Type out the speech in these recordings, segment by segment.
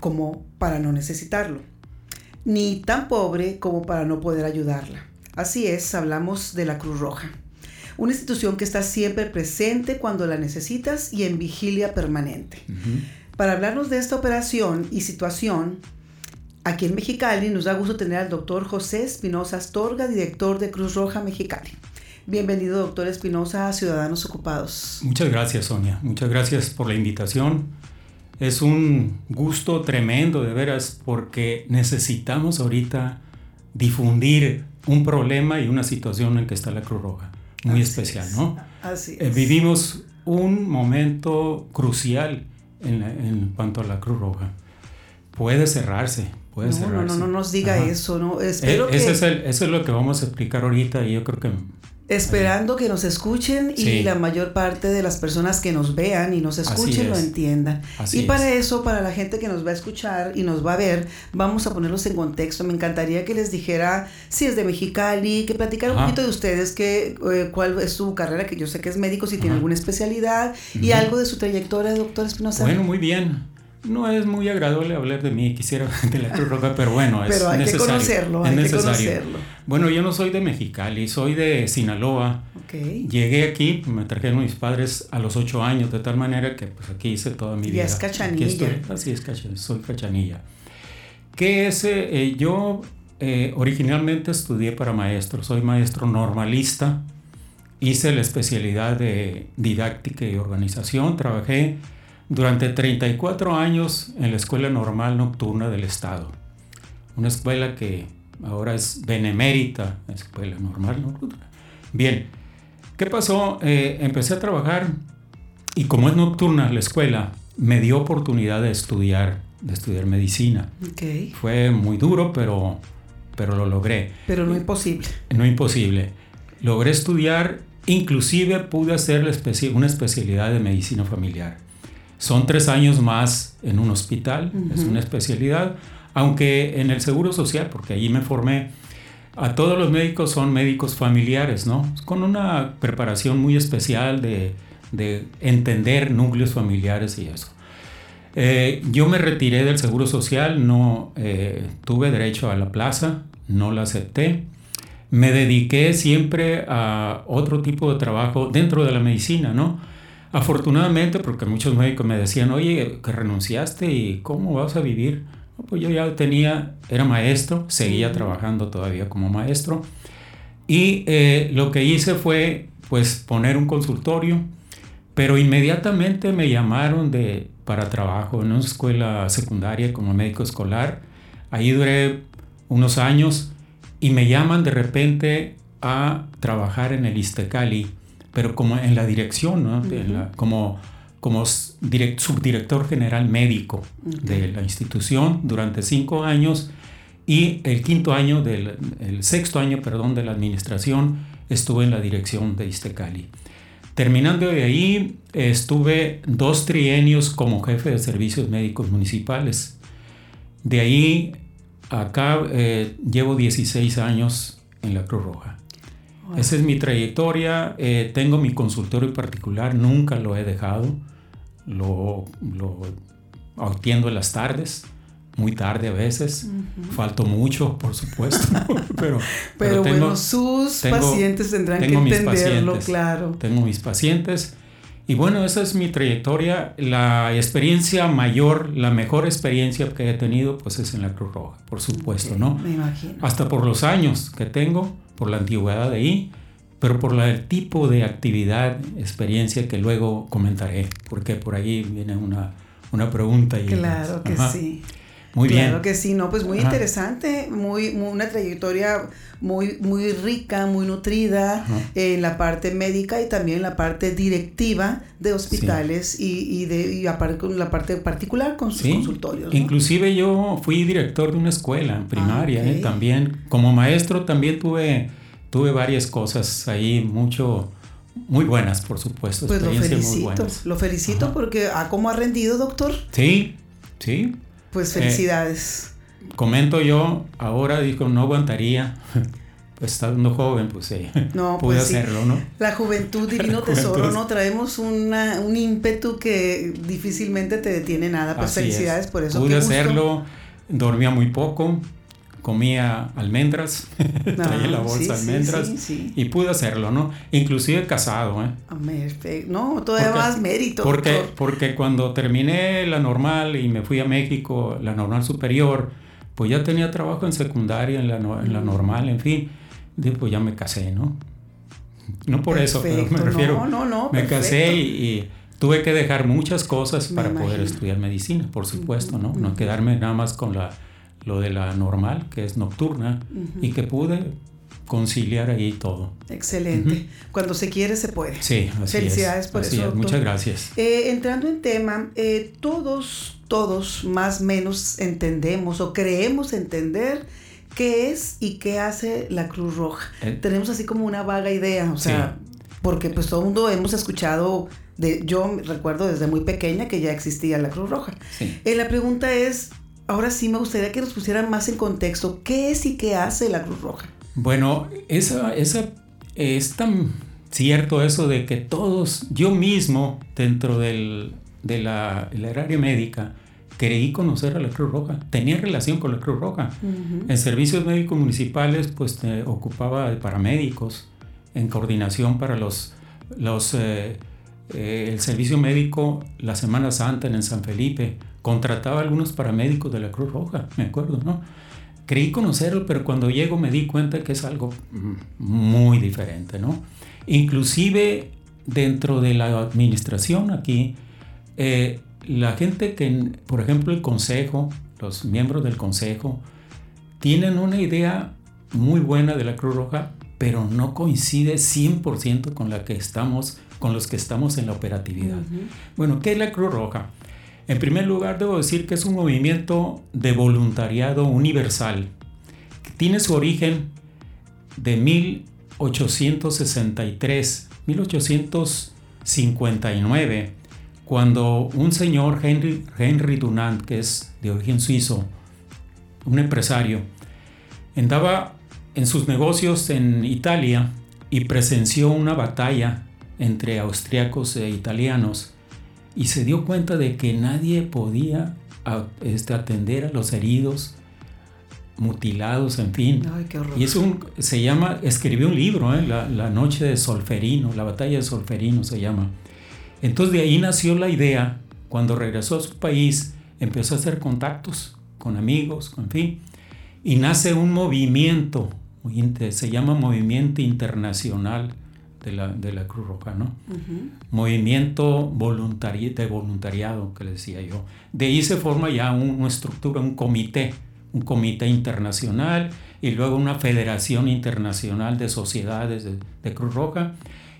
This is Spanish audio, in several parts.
como para no necesitarlo, ni tan pobre como para no poder ayudarla. Así es, hablamos de la Cruz Roja, una institución que está siempre presente cuando la necesitas y en vigilia permanente. Para hablarnos de esta operación y situación, Aquí en Mexicali nos da gusto tener al doctor José Espinosa Astorga, director de Cruz Roja Mexicali. Bienvenido, doctor Espinosa, a Ciudadanos Ocupados. Muchas gracias, Sonia. Muchas gracias por la invitación. Es un gusto tremendo, de veras, porque necesitamos ahorita difundir un problema y una situación en que está la Cruz Roja. Muy Así especial, es. ¿no? Así Eh, es. vivimos un momento crucial en, la- en cuanto a la Cruz Roja. Puede cerrarse, puede no, no, cerrarse. no, no nos diga Ajá. eso, ¿no? Eh, Espero que, ese es el- eso es lo que vamos a explicar ahorita y yo creo que esperando que nos escuchen y Sí. la mayor parte de las personas que nos vean y nos escuchen lo entiendan. Así y para es. eso, para la gente que nos va a escuchar y nos va a ver, vamos a ponerlos en contexto. Me encantaría que les dijera si es de Mexicali, que platicara un poquito de ustedes, que, eh, cuál es su carrera, que yo sé que es médico, si tiene alguna especialidad y algo de su trayectoria, doctor Espinosa. Bueno, muy bien. No es muy agradable hablar de mí, quisiera de la Cruz Roja, pero bueno, es Pero hay que necesario. conocerlo, es hay que necesario. conocerlo. Bueno, yo no soy de Mexicali, soy de Sinaloa. Ok. Llegué aquí, me trajeron mis padres a los ocho años, de tal manera que pues aquí hice toda mi Ya vida. es Aquí cachanilla. estoy. Así es, soy cachanilla. Que ese, eh, yo eh, originalmente estudié para maestro, soy maestro normalista, hice la especialidad de didáctica y organización, trabajé durante 34 años en la Escuela Normal Nocturna del Estado, una escuela que ahora es benemérita, Escuela Normal Nocturna. Bien, ¿qué pasó? Eh, empecé a trabajar y como es nocturna la escuela, me dio oportunidad de estudiar, de estudiar medicina. Ok. Fue muy duro, pero, pero lo logré. Pero no imposible. No imposible. Logré estudiar, inclusive pude hacer una especialidad de medicina familiar. Son tres años más en un hospital, es Ujú. una especialidad, aunque en el Seguro Social, porque allí me formé, a todos los médicos son médicos familiares, ¿no? Con una preparación muy especial de, de entender núcleos familiares y eso. Eh, yo me retiré del Seguro Social, no eh, tuve derecho a la plaza, no la acepté. Me dediqué siempre a otro tipo de trabajo dentro de la medicina, ¿no? Afortunadamente, porque muchos médicos me decían, oye, que renunciaste y cómo vas a vivir. No, pues yo ya tenía, era maestro, seguía trabajando todavía como maestro. Y eh, lo que hice fue, pues, poner un consultorio, pero inmediatamente me llamaron de, para trabajo en una escuela secundaria como médico escolar. Ahí duré unos años y me llaman de repente a trabajar en el Istecali, pero como en la dirección, ¿no? De Ujú. la- como como direct- subdirector general médico de la institución durante cinco años y el quinto año del el sexto año perdón de la administración estuve en la dirección de Istecali terminando de ahí estuve dos trienios como jefe de servicios médicos municipales de ahí acá eh, llevo 16 años en la Cruz Roja Esa es mi trayectoria. eh, tengo mi consultorio particular, nunca lo he dejado. Lo, lo atiendo en las tardes, muy tarde a veces. Ujú. Falto mucho, por supuesto. pero, Pero, tengo- bueno, sus tengo- pacientes tendrán que tengo mis entenderlo, pacientes. claro. tengo mis pacientes. Y bueno, esa es mi trayectoria. La experiencia mayor, la mejor experiencia que he tenido, pues es en la Cruz Roja, por supuesto, ¿no? Me imagino. hasta por los años que tengo, por la antigüedad de ahí, pero por el tipo de actividad, experiencia que luego comentaré, porque por ahí viene una, una pregunta. Y claro que sí. Muy bien. Claro que sí, no, pues muy interesante, muy, una trayectoria muy, muy rica, muy nutrida en la parte médica y también en la parte directiva de hospitales y, y, de y aparte con la parte particular con sus consultorios. Inclusive yo fui director de una escuela en primaria, ¿eh? también como maestro también tuve, tuve varias cosas ahí, mucho muy buenas, por supuesto. Pues lo felicito, lo felicito porque a cómo ha rendido, doctor. Sí, sí. Pues eh, felicidades. comento yo, ahora digo, no aguantaría. Pues estando joven, pues sí, no, pude pues hacerlo, ¿no? La juventud, divino tesoro, ¿no? Traemos una, un ímpetu que difícilmente te detiene nada. Pues felicidades por eso. Pude hacerlo, dormía muy poco, comía almendras, traía la bolsa de almendras y pude hacerlo, ¿no? Inclusive casado, ¿eh? Ah, no, todavía más mérito. Porque, porque cuando terminé la normal y me fui a México, la normal superior, pues ya tenía trabajo en secundaria, en la, en la normal, en fin, pues ya me casé, ¿no? No por eso, pero me refiero, no, no, no, me casé y, tuve que dejar muchas cosas para poder estudiar medicina, por supuesto, ¿no? No quedarme nada más con la lo de la normal, que es nocturna, y que pude conciliar ahí todo. Excelente. Cuando se quiere, se puede. Sí, así Felicidades por eso. Muchas gracias. Eh, entrando en tema, eh, todos, todos más o menos entendemos o creemos entender qué es y qué hace la Cruz Roja. Eh. Tenemos así como una vaga idea, o sea, porque pues todo el mundo hemos escuchado de, yo recuerdo desde muy pequeña que ya existía la Cruz Roja. Sí. la pregunta es, ahora sí me gustaría que nos pusieran más en contexto qué es y qué hace la Cruz Roja. Bueno, esa, esa, es tan cierto eso de que todos, yo mismo dentro del, de la, área médica, creí conocer a la Cruz Roja, tenía relación con la Cruz Roja. En servicios médicos municipales, pues ocupaba de paramédicos, en coordinación para los, los eh, eh, el servicio médico la Semana Santa en San Felipe, contrataba a algunos paramédicos de la Cruz Roja, me acuerdo, ¿no? Creí conocerlo, pero cuando llego me di cuenta que es algo muy diferente, ¿no? Inclusive dentro de la administración aquí, eh, la gente que, por ejemplo, el consejo, los miembros del consejo, tienen una idea muy buena de la Cruz Roja, pero no coincide 100% con la que estamos, con los que estamos en la operatividad. Bueno, ¿qué es la Cruz Roja? En primer lugar, debo decir que es un movimiento de voluntariado universal que tiene su origen de 1863, 1859, cuando un señor Henry, Henry Dunant, que es de origen suizo, un empresario, andaba en sus negocios en Italia y presenció una batalla entre austriacos e italianos y se dio cuenta de que nadie podía este, atender a los heridos, mutilados, en fin. Ay, qué horror. Y es un, se llama, escribió un libro, ¿eh? la, la, noche de Solferino, la batalla de Solferino se llama. Entonces de ahí nació la idea, cuando regresó a su país, empezó a hacer contactos con amigos, en fin, y nace un movimiento, se llama Movimiento Internacional de la, de la Cruz Roja, ¿no? Movimiento voluntari de voluntariado, que le decía yo. De ahí se forma ya una estructura, un comité, un comité internacional y luego una federación internacional de sociedades de, Cruz Roja.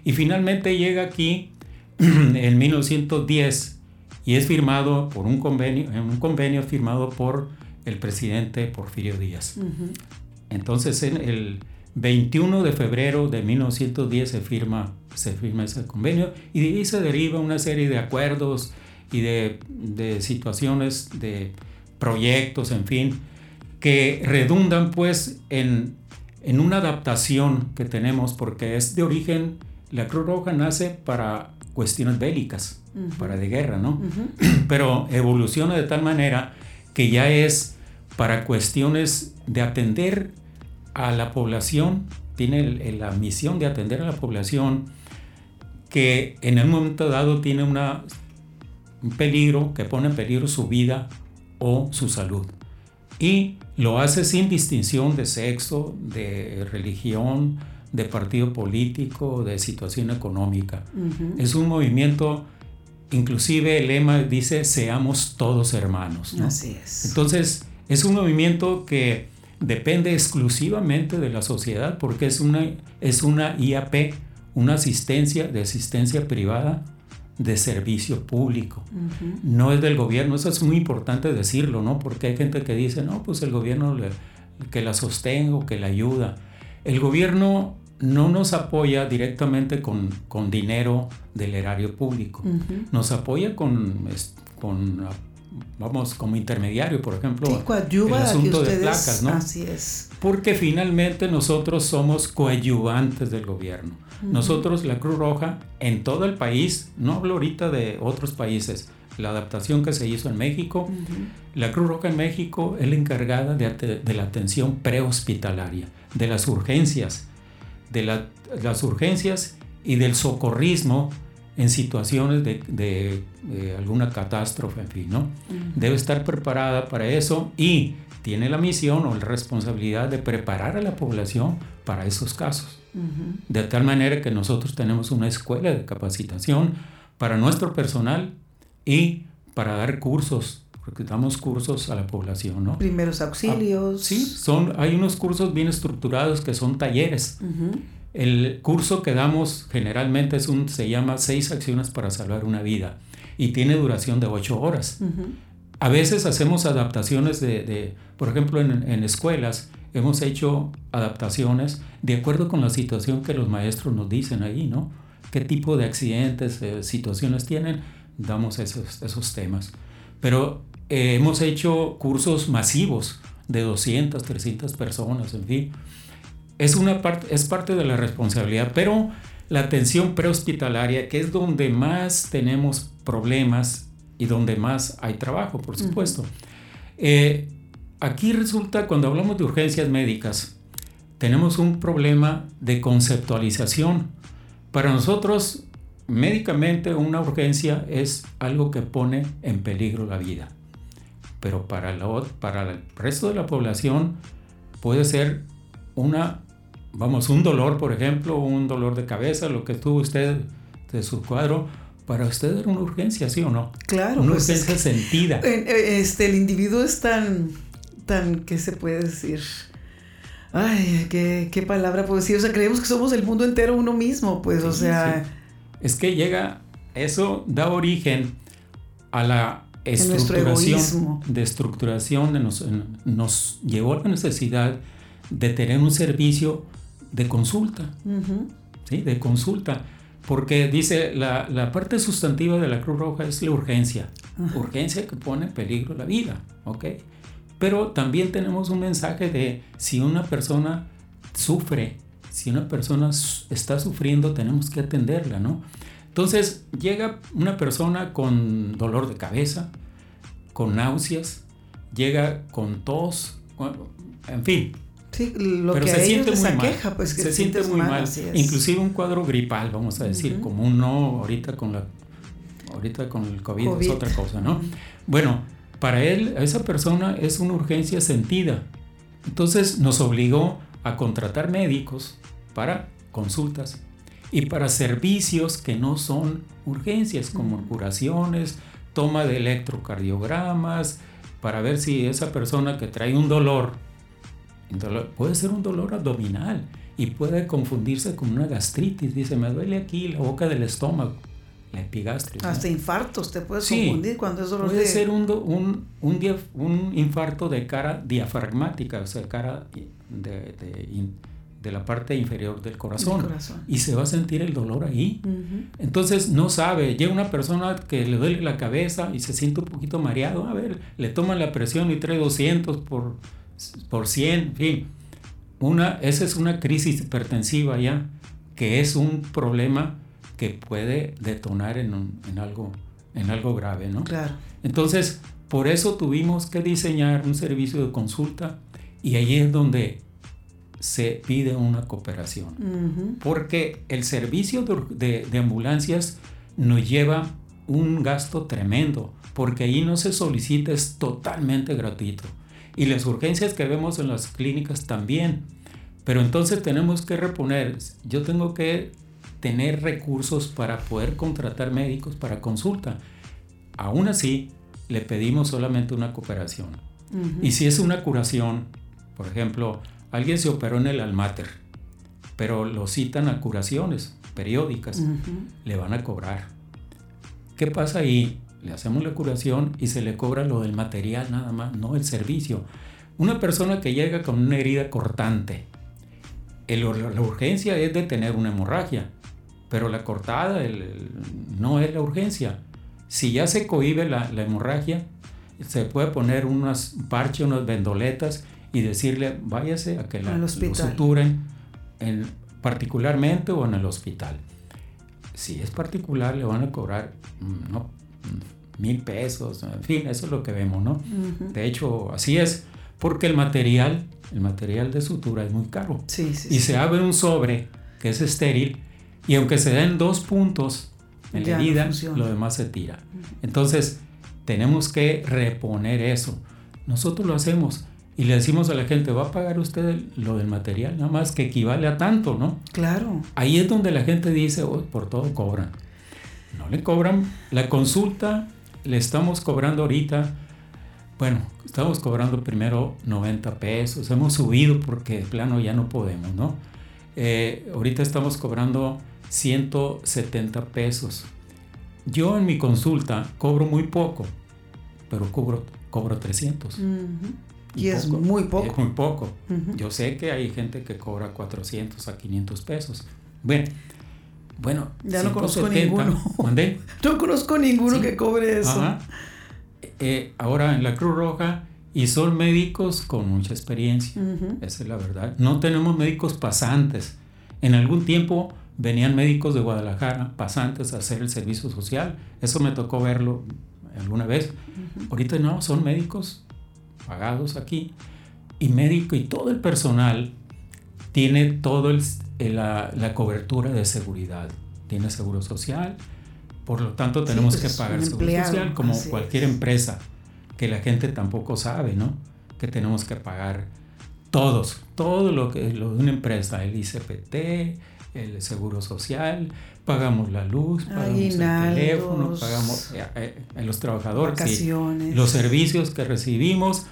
Y finalmente llega aquí en 1910 y es firmado por un convenio, un convenio firmado por el presidente Porfirio Díaz. Entonces, en el 21 de febrero de 1910 se firma, se firma ese convenio y de ahí se deriva una serie de acuerdos y de, de situaciones, de proyectos, en fin, que redundan pues en, en, una adaptación que tenemos porque es de origen, la Cruz Roja nace para cuestiones bélicas, para de guerra, ¿no? Pero evoluciona de tal manera que ya es para cuestiones de atender a la población, tiene la misión de atender a la población que en el momento dado tiene una, un peligro, que pone en peligro su vida o su salud. Y lo hace sin distinción de sexo, de religión, de partido político, de situación económica. Es un movimiento, inclusive el lema dice, seamos todos hermanos. Así es. Entonces, es un movimiento que depende exclusivamente de la sociedad porque es una, es una IAP, una asistencia de asistencia privada de servicio público. No es del gobierno, eso es muy importante decirlo, ¿no? Porque hay gente que dice, no, pues el gobierno que la sostenga que la ayuda. El gobierno no nos apoya directamente con, con dinero del erario público, nos apoya con, con, vamos, como intermediario, por ejemplo, el asunto de placas, ¿no? Así es. Porque finalmente nosotros somos coadyuvantes del gobierno. Nosotros, la Cruz Roja, en todo el país, no hablo ahorita de otros países, la adaptación que se hizo en México, la Cruz Roja en México es la encargada de, la atención prehospitalaria, de las urgencias, de las urgencias y del socorrismo en situaciones de, alguna catástrofe, en fin, ¿no? Debe estar preparada para eso y tiene la misión o la responsabilidad de preparar a la población para esos casos. De tal manera que nosotros tenemos una escuela de capacitación para nuestro personal y para dar cursos, porque damos cursos a la población, ¿no? Primeros auxilios. Ah, sí, son, hay unos cursos bien estructurados que son talleres. El curso que damos generalmente es un, se llama Seis acciones para salvar una vida y tiene duración de ocho horas. A veces hacemos adaptaciones de, por ejemplo, en, escuelas hemos hecho adaptaciones de acuerdo con la situación que los maestros nos dicen ahí, ¿no? ¿Qué tipo de accidentes, eh, situaciones tienen? Damos esos, esos temas. Pero eh, hemos hecho cursos masivos de 200, 300 personas, en fin es, una parte, es parte de la responsabilidad, pero la atención prehospitalaria, que es donde más tenemos problemas y donde más hay trabajo, por supuesto. Eh, aquí resulta, cuando hablamos de urgencias médicas, tenemos un problema de conceptualización. Para nosotros, médicamente, una urgencia es algo que pone en peligro la vida. Pero para, para el resto de la población puede ser una vamos, un dolor, por ejemplo, un dolor de cabeza, lo que tuvo usted de su cuadro, para usted era una urgencia, ¿sí o no? Claro. Una pues urgencia sentida. Eh, este, el individuo es tan, tan, ¿qué se puede decir? Ay, ¿qué, qué palabra puedo decir? O sea, creemos que somos el mundo entero uno mismo, pues, o sea... Es que llega, eso da origen a la estructuración, de estructuración, de nos, nos llevó a la necesidad de tener un servicio de consulta, ¿sí? De consulta. Porque dice, la, la, parte sustantiva de la Cruz Roja es la urgencia. Urgencia que pone en peligro la vida, ¿ok? Pero también tenemos un mensaje de si una persona sufre, si una persona está sufriendo, tenemos que atenderla, ¿no? Entonces llega una persona con dolor de cabeza, con náuseas, llega con tos, en fin, Sí, lo que se siente muy aqueja, pues que se siente muy mal. Inclusive un cuadro gripal, vamos a decir, como un no ahorita con la ahorita con el COVID, es otra cosa, ¿no? Bueno, para él, a esa persona es una urgencia sentida. Entonces nos obligó a contratar médicos para consultas y para servicios que no son urgencias, como curaciones, toma de electrocardiogramas, para ver si esa persona que trae un dolor puede ser un dolor abdominal y puede confundirse con una gastritis. Dice, me duele aquí la boca del estómago, la epigastris. Hasta infartos te puedes confundir cuando es dolor puede ser un, un, un, un, infarto de cara diafragmática, o sea, cara de, de, la parte inferior del corazón, Y se va a sentir el dolor ahí. Entonces no sabe. Llega una persona que le duele la cabeza y se siente un poquito mareado. A ver, le toman la presión y trae 200 por por 100, en fin. Una, esa es una crisis hipertensiva ya, que es un problema que puede detonar en, en, algo, en algo grave, ¿no? Claro. Entonces, por eso tuvimos que diseñar un servicio de consulta y ahí es donde se pide una cooperación. Porque el servicio de, de, ambulancias nos lleva un gasto tremendo, porque ahí no se solicita, es totalmente gratuito. Y las urgencias que vemos en las clínicas también. Pero entonces tenemos que reponer, yo tengo que tener recursos para poder contratar médicos para consulta. Aún así, le pedimos solamente una cooperación. Y si es una curación, por ejemplo, alguien se operó en el almater, pero lo citan a curaciones periódicas, le van a cobrar. ¿Qué pasa ahí? Le hacemos la curación y se le cobra lo del material nada más, no el servicio. Una persona que llega con una herida cortante, la urgencia es de tener una hemorragia, pero la cortada no es la urgencia. Si ya se cohibe la, hemorragia, se puede poner unas parches, unas vendoletas y decirle váyase a que la lo suturen en, particularmente o en el hospital. Si es particular le van a cobrar no, mm, mil pesos, en fin, eso es lo que vemos, ¿no? De hecho, así es, porque el material, el material de sutura es muy caro. Sí, y se abre un sobre que es estéril y aunque se den dos puntos en la herida, lo demás se tira. Entonces, tenemos que reponer eso. Nosotros lo hacemos y le decimos a la gente, va a pagar usted lo del material, nada más que equivale a tanto, ¿no? Claro. Ahí es donde la gente dice, oh, por todo cobran. No le cobran. La consulta le estamos cobrando ahorita, bueno, estamos cobrando primero 90 pesos, hemos subido porque de plano ya no podemos, ¿no? Eh, ahorita estamos cobrando 170 pesos. Yo en mi consulta cobro muy poco, pero cobro, cobro 300. Y, es muy poco. Es muy poco. Yo sé que hay gente que cobra 400 a 500 pesos. Bueno, bueno. Ya no conozco ninguno. No conozco ninguno que cobre eso. Eh, ahora en la Cruz Roja y son médicos con mucha experiencia. Esa es la verdad. No tenemos médicos pasantes. En algún tiempo venían médicos de Guadalajara, pasantes, a hacer el servicio social. Eso me tocó verlo alguna vez. Ahorita no, son médicos pagados aquí. Y médico y todo el personal tiene todo el, la, la, cobertura de seguridad. Tiene seguro social. Por lo tanto, tenemos que pues, pagar seguro social como cualquier empresa, que la gente tampoco sabe, ¿no? Que tenemos que pagar todos, todo lo que lo de una empresa, el ICPT, el seguro social, pagamos la luz, pagamos el teléfono, pagamos eh, eh, los trabajadores, los servicios que recibimos.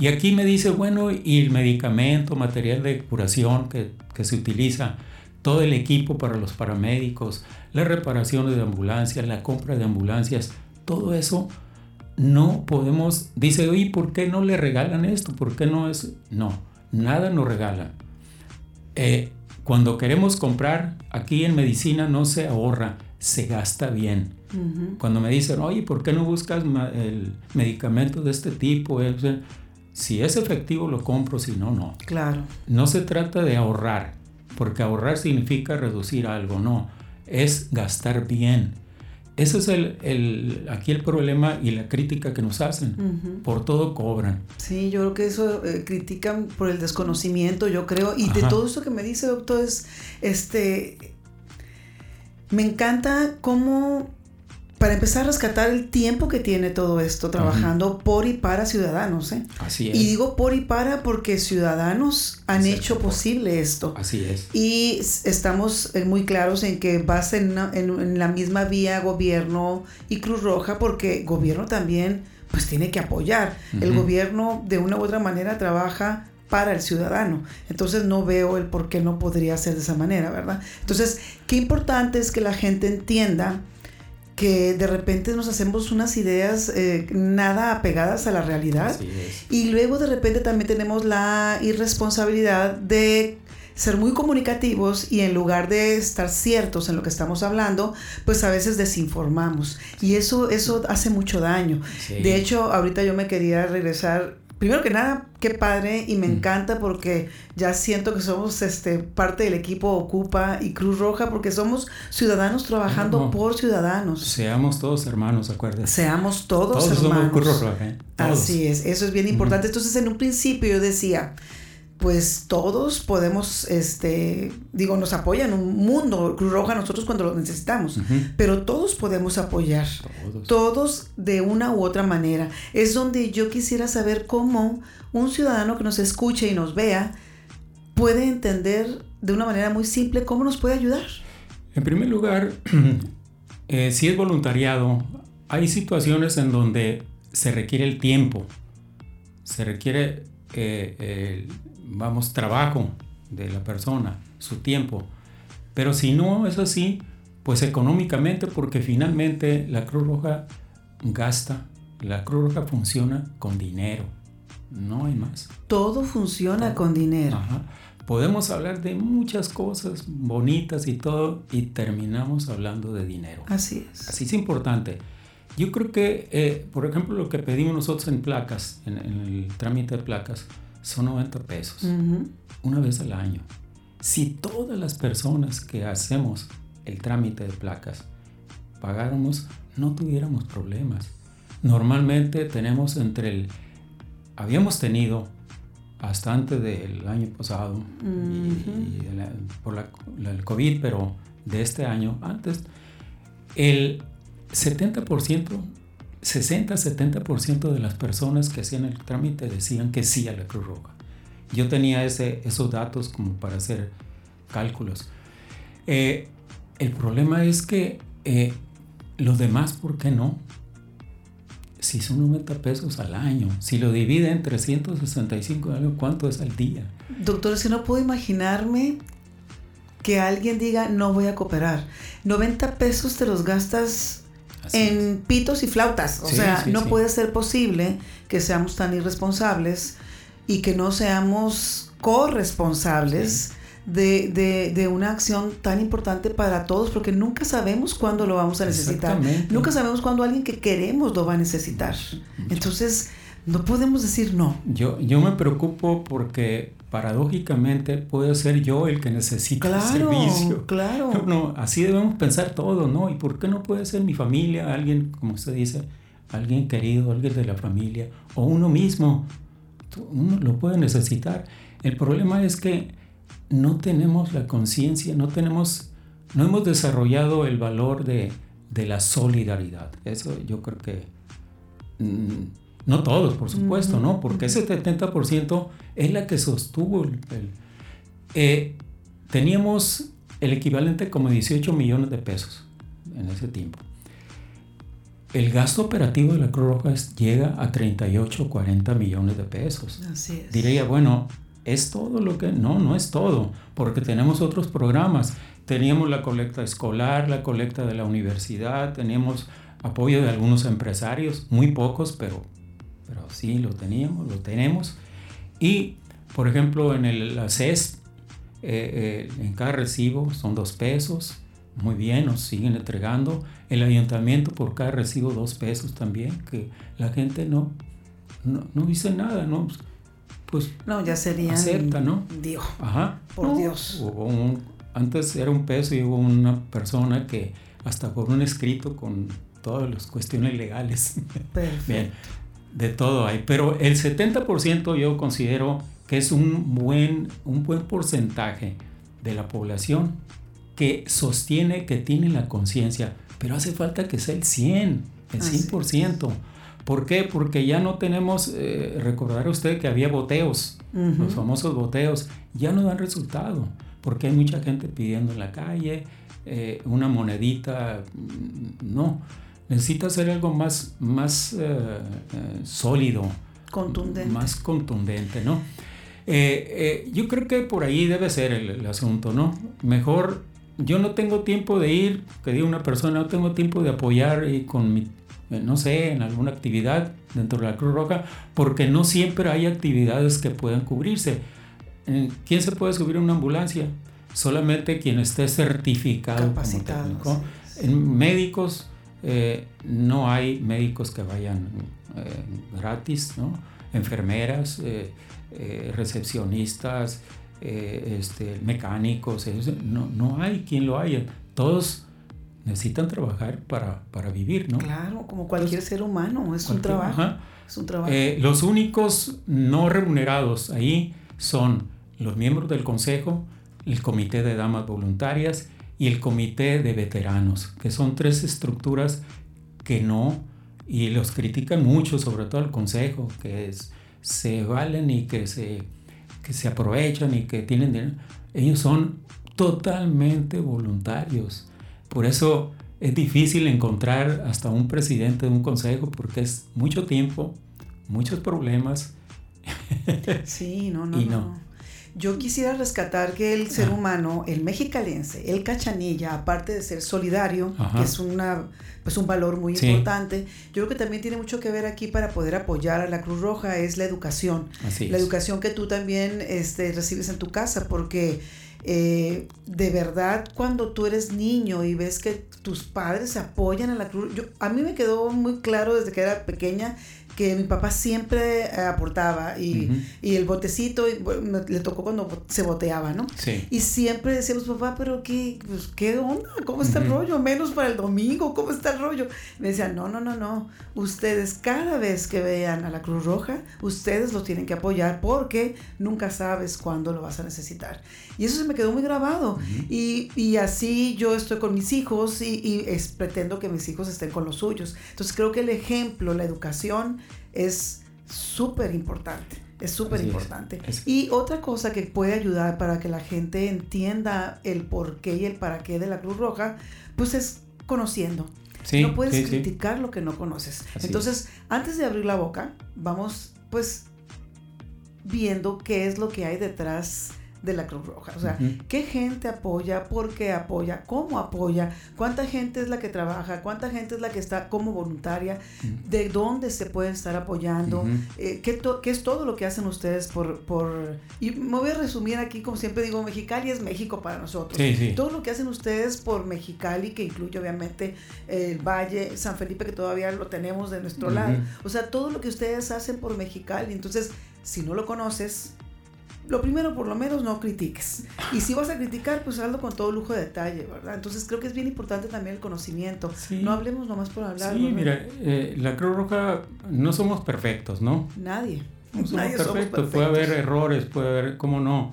Y aquí me dice, bueno, y el medicamento, material de curación que, que se utiliza, todo el equipo para los paramédicos, las reparaciones de ambulancias, la compra de ambulancias, todo eso no podemos, dice, oye, ¿por qué no le regalan esto? ¿Por qué no es? No, nada nos regalan. Eh, cuando queremos comprar, aquí en medicina no se ahorra, se gasta bien. Cuando me dicen, oye, ¿por qué no buscas el medicamento de este tipo? Si es efectivo lo compro, si no, no. Claro. No se trata de ahorrar, porque ahorrar significa reducir algo, no. Es gastar bien. Ese es el, aquí el problema y la crítica que nos hacen. Por todo cobran. Sí, yo creo que eso eh, critican por el desconocimiento, yo creo. Y de todo esto que me dice, doctor, es, este, me encanta cómo para empezar a rescatar el tiempo que tiene todo esto trabajando por y para ciudadanos. ¿eh? Así es. Y digo por y para porque ciudadanos han hecho posible esto. Así es. Y estamos eh, muy claros en que vas en, en, la misma vía gobierno y Cruz Roja porque gobierno también pues tiene que apoyar. El gobierno de una u otra manera trabaja para el ciudadano. Entonces no veo el por qué no podría ser de esa manera, ¿verdad? Entonces, qué importante es que la gente entienda que de repente nos hacemos unas ideas eh, nada apegadas a la realidad. Y luego de repente también tenemos la irresponsabilidad de ser muy comunicativos y en lugar de estar ciertos en lo que estamos hablando, pues a veces desinformamos. Y eso eso hace mucho daño. De hecho, ahorita yo me quería regresar primero que nada, qué padre y me mm. encanta porque ya siento que somos este, parte del equipo Ocupa y Cruz Roja porque somos ciudadanos trabajando por ciudadanos. Seamos todos hermanos, acuérdense. Seamos todos, todos hermanos. Somos Cruz Roja, ¿eh? Así es, eso es bien importante. Entonces, en un principio yo decía, pues todos podemos, este, digo, nos apoyan un mundo, Cruz Roja, nosotros cuando lo necesitamos, pero todos podemos apoyar, todos. de una u otra manera. Es donde yo quisiera saber cómo un ciudadano que nos escuche y nos vea puede entender de una manera muy simple cómo nos puede ayudar? En primer lugar, eh, si es voluntariado, hay situaciones en donde se requiere el tiempo, se requiere, eh, vamos, trabajo de la persona, su tiempo. Pero si no es así, pues económicamente, porque finalmente la Cruz Roja gasta, la Cruz Roja funciona con dinero, no hay más. Todo funciona con dinero. Podemos hablar de muchas cosas bonitas y todo y terminamos hablando de dinero. Así es. Así es importante. Yo creo que, eh, por ejemplo, lo que pedimos nosotros en placas, en, el trámite de placas, son 90 pesos, una vez al año. Si todas las personas que hacemos el trámite de placas pagáramos, no tuviéramos problemas. Normalmente tenemos entre el... Habíamos tenido hasta antes del año pasado, por la, el COVID, pero de este año antes, el 70%, 60-70% de las personas que hacían el trámite decían que sí a la Cruz Roja. Yo tenía ese, esos datos como para hacer cálculos. Eh, el problema es que eh, los demás, ¿por qué no? Si son 90 pesos al año, si lo divide en 365 años, ¿cuánto es al día? Doctor, si no puedo imaginarme que alguien diga no voy a cooperar. 90 pesos te los gastas en pitos y flautas. O sea, no puede ser posible que seamos tan irresponsables y que no seamos corresponsables de, de, una acción tan importante para todos, porque nunca sabemos cuándo lo vamos a necesitar. Nunca sabemos cuándo alguien que queremos lo va a necesitar. Entonces, no podemos decir no. Yo, yo me preocupo porque paradójicamente puede ser yo el que necesita el servicio. Claro. No, así debemos pensar todo, ¿no? ¿Y por qué no puede ser mi familia, alguien, como usted dice, alguien querido, alguien de la familia, o uno mismo? Uno lo puede necesitar. El problema es que no tenemos la conciencia, no tenemos, no hemos desarrollado el valor de, la solidaridad. Eso yo creo que, mm, no todos, por supuesto, ¿no? Porque ese 70% es la que sostuvo el... Eh, teníamos el equivalente como 18 millones de pesos en ese tiempo. El gasto operativo de la Cruz Roja llega a 38 o 40 millones de pesos. Así es. Diría, bueno, ¿Es todo lo que? No, no es todo, porque tenemos otros programas. Teníamos la colecta escolar, la colecta de la universidad, teníamos apoyo de algunos empresarios, muy pocos, pero, pero sí lo teníamos, lo tenemos. Y, por ejemplo, en el CES, eh, eh, en cada recibo son dos pesos, muy bien, nos siguen entregando. El ayuntamiento por cada recibo dos pesos también, que la gente no, no, no dice nada, ¿no? pues no, ya sería acepta, ¿no? Dios. Ajá. Por Dios. antes era un peso y hubo una persona que hasta por un escrito con todas las cuestiones legales. Perfecto. Bien, de todo hay. Pero el 70% yo considero que es un buen, un buen porcentaje de la población que sostiene que tiene la conciencia, pero hace falta que sea el 100, el 100%. ¿Por qué? Porque ya no tenemos, eh, recordar usted que había boteos, los famosos boteos, ya no dan resultado, porque hay mucha gente pidiendo en la calle eh, una monedita, mm, no, necesita ser algo más, más eh, sólido, contundente. más contundente, ¿no? yo creo que por ahí debe ser el, el asunto, ¿no? Mejor yo no tengo tiempo de ir, que diga una persona, no tengo tiempo de apoyar y con mi eh, no sé, en alguna actividad dentro de la Cruz Roja, porque no siempre hay actividades que puedan cubrirse. Eh, ¿Quién se puede subir a una ambulancia? Solamente quien esté certificado como técnico. En médicos, eh, no hay médicos que vayan gratis, ¿no? Enfermeras, recepcionistas, este, mecánicos, no, no hay quien lo haya. Todos necesitan trabajar para, para vivir, ¿no? Claro, como cualquier ser humano, es un trabajo. Es un trabajo. Eh, los únicos no remunerados ahí son los miembros del consejo, el comité de damas voluntarias y el comité de veteranos, que son tres estructuras que no, y los critican mucho, sobre todo el consejo, que es, se valen y que se que se aprovechan y que tienen dinero. Ellos son totalmente voluntarios. Por eso es difícil encontrar hasta un presidente de un consejo porque es mucho tiempo, muchos problemas. Sí, no, no, no. Yo quisiera rescatar que el ser humano, el mexicalense, el cachanilla, aparte de ser solidario, que es una, pues un valor muy importante, yo creo que también tiene mucho que ver aquí para poder apoyar a la Cruz Roja, es la educación. la educación que tú también este, recibes en tu casa, porque eh, de verdad cuando tú eres niño y ves que tus padres apoyan a la Cruz, yo, a mí me quedó muy claro desde que era pequeña que mi papá siempre eh, aportaba y, y el botecito le tocó cuando se boteaba, ¿no? Sí. Y siempre decíamos, papá, pero qué, pues, ¿qué onda? ¿Cómo está el rollo? Menos para el domingo, ¿cómo está el rollo? Me decían, no, no, no, no. Ustedes cada vez que vean a la Cruz Roja, ustedes lo tienen que apoyar porque nunca sabes cuándo lo vas a necesitar. Y eso se me quedó muy grabado. y, y, así yo estoy con mis hijos y, y es, pretendo que mis hijos estén con los suyos. Entonces creo que el ejemplo, la educación, es súper importante. Es súper importante. Y otra cosa que puede ayudar para que la gente entienda el por qué y el para qué de la Cruz Roja, pues es conociendo. no puedes criticar lo que no conoces. Entonces, antes de abrir la boca, vamos pues viendo qué es lo que hay detrás de la Cruz Roja. O sea, ¿qué gente apoya? ¿Por qué apoya? ¿Cómo apoya? ¿Cuánta gente es la que trabaja? ¿Cuánta gente es la que está como voluntaria? ¿De dónde se puede estar apoyando? Eh, ¿qué, es todo lo que hacen ustedes por, por... Y me voy a resumir aquí, como siempre digo, Mexicali es México para nosotros. Todo lo que hacen ustedes por Mexicali, que incluye obviamente el Valle, San Felipe, que todavía lo tenemos de nuestro lado. O sea, todo lo que ustedes hacen por Mexicali. Entonces, si no lo conoces, lo primero, por lo menos, no critiques. Y si vas a criticar, pues hazlo con todo lujo de detalle, ¿verdad? Entonces creo que es bien importante también el conocimiento. No hablemos nomás por hablar. Sí, mira, eh, la Cruz Roja no somos perfectos, ¿no? Nadie. No somos, perfectos. Puede haber errores, puede haber, ¿cómo no?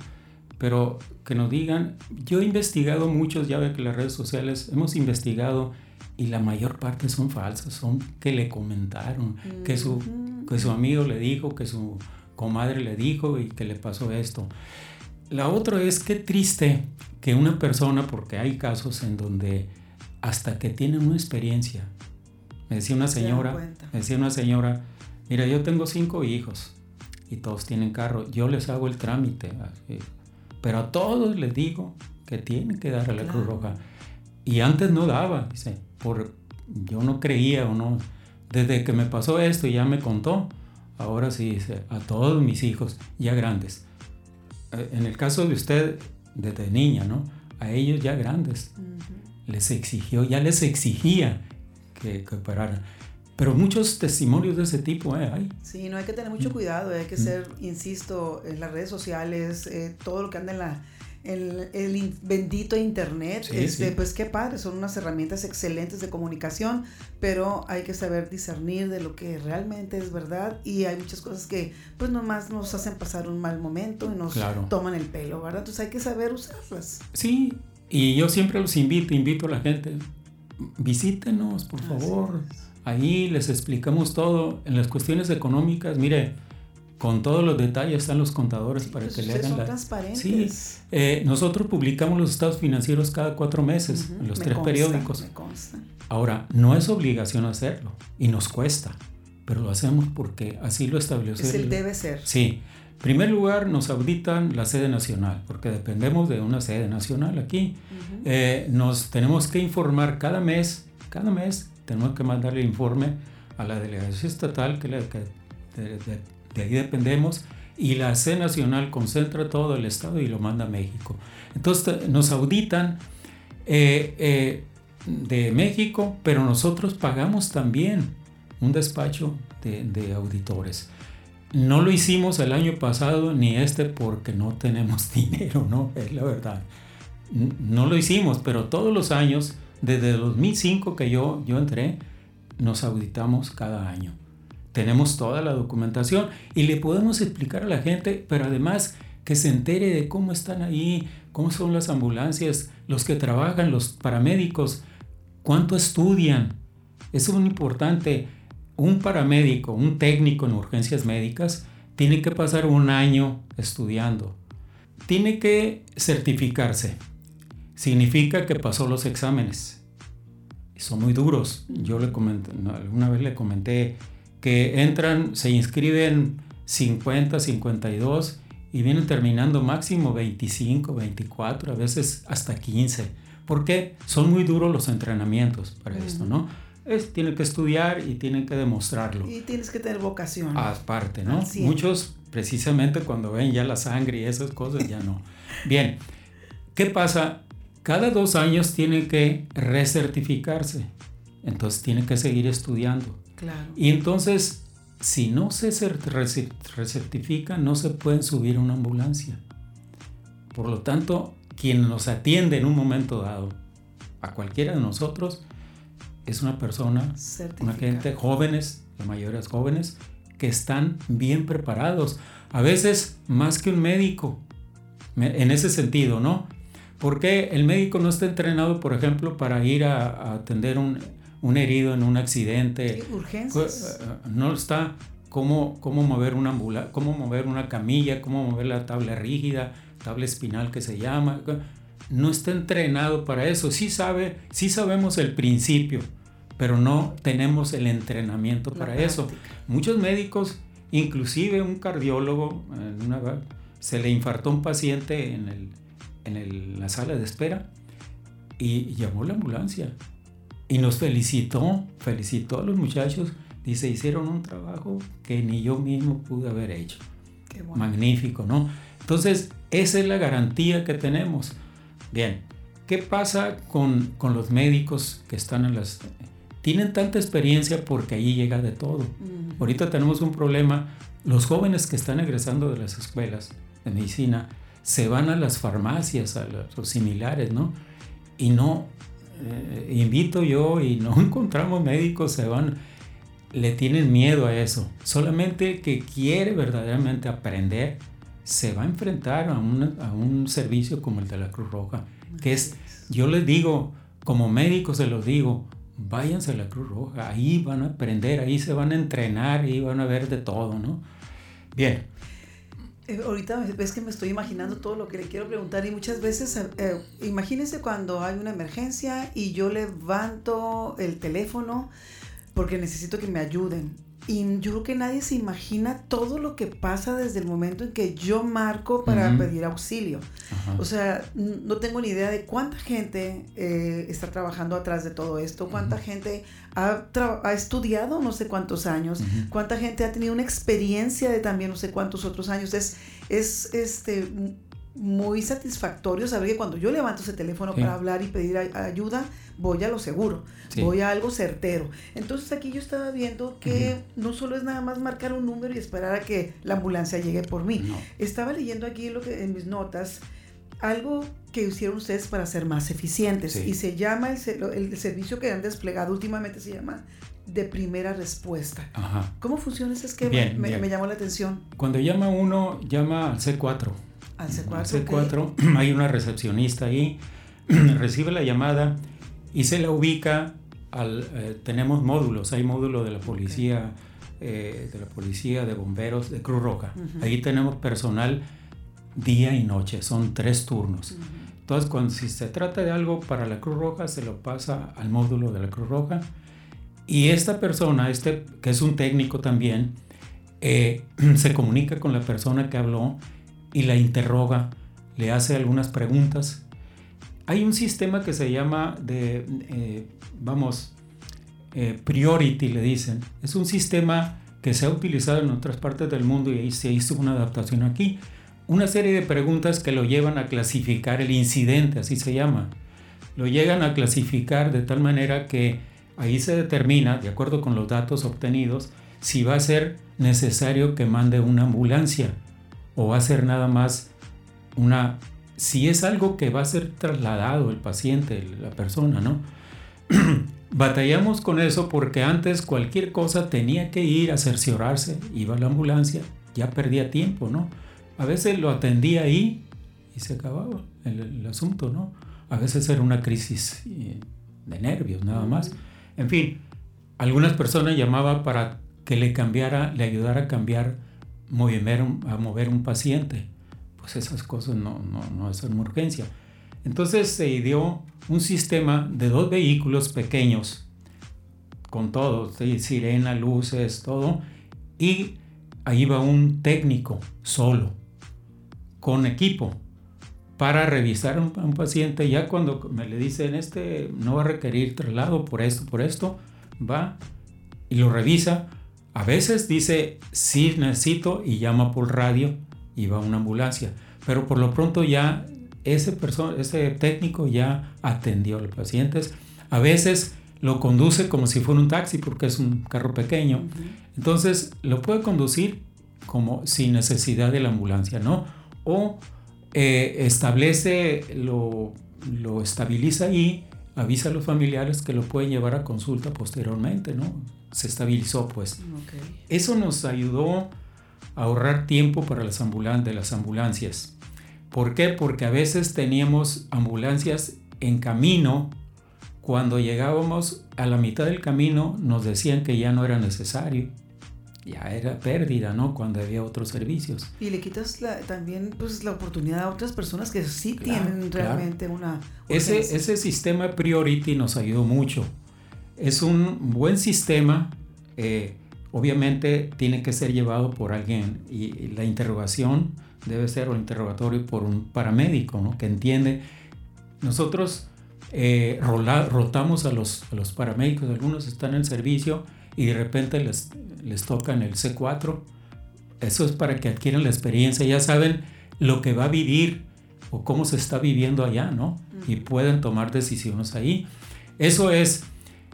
Pero que nos digan, yo he investigado muchos, ya ve que las redes sociales hemos investigado y la mayor parte son falsas, son que le comentaron, que, su, que su amigo le dijo, que su comadre le dijo y que le pasó esto. La otra es que triste que una persona, porque hay casos en donde hasta que tienen una experiencia, me decía una señora, me decía una señora, mira, yo tengo cinco hijos y todos tienen carro, yo les hago el trámite, pero a todos les digo que tienen que dar a la Cruz Roja. Y antes no daba, dice, por, yo no creía o no. Desde que me pasó esto y ya me contó, ahora sí, a todos mis hijos ya grandes. Eh, en el caso de usted, desde niña, ¿no? A ellos ya grandes. Les exigió, ya les exigía que, que operaran. Pero muchos testimonios de ese tipo ¿eh? hay. Sí, no hay que tener mucho mm. cuidado, hay que mm. ser, insisto, en las redes sociales, eh, todo lo que anda en la el, el bendito internet, este, pues qué padre, son unas herramientas excelentes de comunicación, pero hay que saber discernir de lo que realmente es verdad y hay muchas cosas que pues nomás nos hacen pasar un mal momento y nos toman el pelo, ¿verdad? Entonces hay que saber usarlas. Sí, y yo siempre los invito, invito a la gente, visítenos, por favor. Ahí les explicamos todo en las cuestiones económicas. Mire, con todos los detalles están los contadores para pues que le hagan son la... transparentes. Sí, eh, nosotros publicamos los estados financieros cada cuatro meses en los tres periódicos. Me consta. Ahora, no es obligación hacerlo y nos cuesta, pero lo hacemos porque así lo estableció. Es el debe ser. Sí. En primer lugar, nos auditan la sede nacional, porque dependemos de una sede nacional aquí. Eh, nos tenemos que informar cada mes, cada mes tenemos que mandarle informe a la delegación estatal que, le, que de ahí dependemos, y la C Nacional concentra todo el Estado y lo manda a México. Entonces nos auditan eh, eh, de México, pero nosotros pagamos también un despacho de, auditores. No lo hicimos el año pasado ni este porque no tenemos dinero, ¿no? Es la verdad. No lo hicimos, pero todos los años, desde 2005 que yo, yo entré, nos auditamos cada año tenemos toda la documentación y le podemos explicar a la gente, pero además que se entere de cómo están ahí, cómo son las ambulancias, los que trabajan, los paramédicos, cuánto estudian. Es muy importante. Un paramédico, un técnico en urgencias médicas, tiene que pasar un año estudiando, tiene que certificarse. Significa que pasó los exámenes. Son muy duros. Yo le comenté, alguna vez le comenté que entran, se inscriben 50, 52 y vienen terminando máximo 25, 24, a veces hasta 15. Porque son muy duros los entrenamientos para esto, ¿no? Es, tienen que estudiar y tienen que demostrarlo. Y tienes que tener vocación. Aparte, ¿no? Muchos precisamente cuando ven ya la sangre y esas cosas ya no. Bien, ¿qué pasa? Cada dos años tiene que recertificarse. Entonces tiene que seguir estudiando. Claro. Y entonces si no se recertifica, no se pueden subir a una ambulancia. Por lo tanto, quien nos atiende en un momento dado, a cualquiera de nosotros, es una persona, una gente jóvenes, la mayoría jóvenes, que están bien preparados. A veces más que un médico, en ese sentido, ¿no? Porque el médico no está entrenado, por ejemplo, para ir a atender un, un herido en un accidente. urgencias. Eh, eh, no está cómo, cómo mover una ambula, cómo mover una camilla, cómo mover la tabla rígida, tabla espinal que se llama. No está entrenado para eso. Sí sabe, sí sabemos el principio, pero no tenemos el entrenamiento para eso. Muchos médicos, inclusive un cardiólogo, se le infartó un paciente en, el, en la sala de espera y llamó la ambulancia y nos felicitó, felicitó a los muchachos. Dice, hicieron un trabajo que ni yo mismo pude haber hecho. Qué Magnífico, ¿no? Entonces, esa es la garantía que tenemos. Bien, ¿qué pasa con, con los médicos que están en las... Tienen tanta experiencia porque allí llega de todo. Ahorita tenemos un problema. Los jóvenes que están egresando de las escuelas de medicina se van a las farmacias, a los similares, ¿no? Y no, eh, invito yo y no encontramos médicos, se van, le tienen miedo a eso. Solamente que quiere verdaderamente aprender, se va a enfrentar a, a un servicio como el de la Cruz Roja, que es, yo les digo, como médico se los digo, váyanse a la Cruz Roja, ahí van a aprender, ahí se van a entrenar, ahí van a ver de todo, ¿no? Bien, eh, ahorita ves que me estoy imaginando todo lo que le quiero preguntar y muchas veces, eh, eh, imagínese cuando hay una emergencia y yo levanto el teléfono porque necesito que me ayuden y yo creo que nadie se imagina todo lo que pasa desde el momento en que yo marco para pedir auxilio. O sea, no tengo ni idea de cuánta gente eh, está trabajando atrás de todo esto, cuánta gente ha, ha, estudiado no sé cuántos años, cuánta gente ha tenido una experiencia de también no sé cuántos otros años. Es, es este, muy satisfactorio saber que cuando yo levanto ese teléfono para hablar y pedir ayuda, voy a lo seguro, voy a algo certero. Entonces aquí yo estaba viendo que no solo es nada más marcar un número y esperar a que la ambulancia llegue por mí. Estaba leyendo aquí lo que en mis notas algo que hicieron ustedes para ser más eficientes y se llama el, el, servicio que han desplegado últimamente se llama de primera respuesta. ¿Cómo funciona ese esquema? me, me, llamó la atención. Cuando llama uno, llama al C4 al C4. C4 hay una recepcionista ahí, recibe la llamada y se la ubica al... Eh, tenemos módulos, hay módulo de la policía, eh, de la policía, de bomberos, de Cruz Roja. Ahí tenemos personal día y noche, son tres turnos. Entonces, cuando si se trata de algo para la Cruz Roja, se lo pasa al módulo de la Cruz Roja. Y esta persona, este, que es un técnico también, eh, se comunica con la persona que habló y la interroga, le hace algunas preguntas. Hay un sistema que se llama de, eh, vamos, eh, priority le dicen. Es un sistema que se ha utilizado en otras partes del mundo y se hizo una adaptación aquí. Una serie de preguntas que lo llevan a clasificar el incidente, así se llama. Lo llegan a clasificar de tal manera que ahí se determina, de acuerdo con los datos obtenidos, si va a ser necesario que mande una ambulancia o va a ser nada más una, si es algo que va a ser trasladado el paciente, la persona, ¿no? Batallamos con eso porque antes cualquier cosa tenía que ir a cerciorarse, iba a la ambulancia, ya perdía tiempo, ¿no? A veces lo atendía ahí y se acababa el, asunto, ¿no? A veces era una crisis eh, de nervios, nada más. En fin, algunas personas llamaban para que le cambiara, le ayudara a cambiar mover un, a mover un paciente. Pues esas cosas no, no, no es una urgencia. Entonces se ideó un sistema de dos vehículos pequeños, con todo, sirena, luces, todo, y ahí va un técnico solo, con equipo, para revisar a un, un, paciente. Ya cuando me le dicen, este no va a requerir traslado por esto, por esto, va y lo revisa. A veces dice, sí necesito y llama por radio y va a una ambulancia. Pero por lo pronto ya ese, ese técnico ya atendió a los pacientes. A veces lo conduce como si fuera un taxi porque es un carro pequeño. Entonces lo puede conducir como sin necesidad de la ambulancia, ¿no? O eh, establece, lo, lo estabiliza ahí, avisa a los familiares que lo pueden llevar a consulta posteriormente, ¿no? Se estabilizó, pues. Eso nos ayudó a ahorrar tiempo para las de las ambulancias. ¿Por qué? Porque a veces teníamos ambulancias en camino. Cuando llegábamos a la mitad del camino nos decían que ya no era necesario. Ya era pérdida, ¿no? Cuando había otros servicios. Y le quitas también pues, la oportunidad a otras personas que sí tienen realmente una... Ese, ese sistema Priority nos ayudó mucho. Es un buen sistema. Eh, obviamente tiene que ser llevado por alguien y la interrogación debe ser un interrogatorio por un paramédico, ¿no? Que entiende. Nosotros eh, rotamos a los, a los paramédicos, algunos están en servicio y de repente les, les tocan el C4. Eso es para que adquieran la experiencia, ya saben lo que va a vivir o cómo se está viviendo allá, ¿no? Y pueden tomar decisiones ahí. Eso es.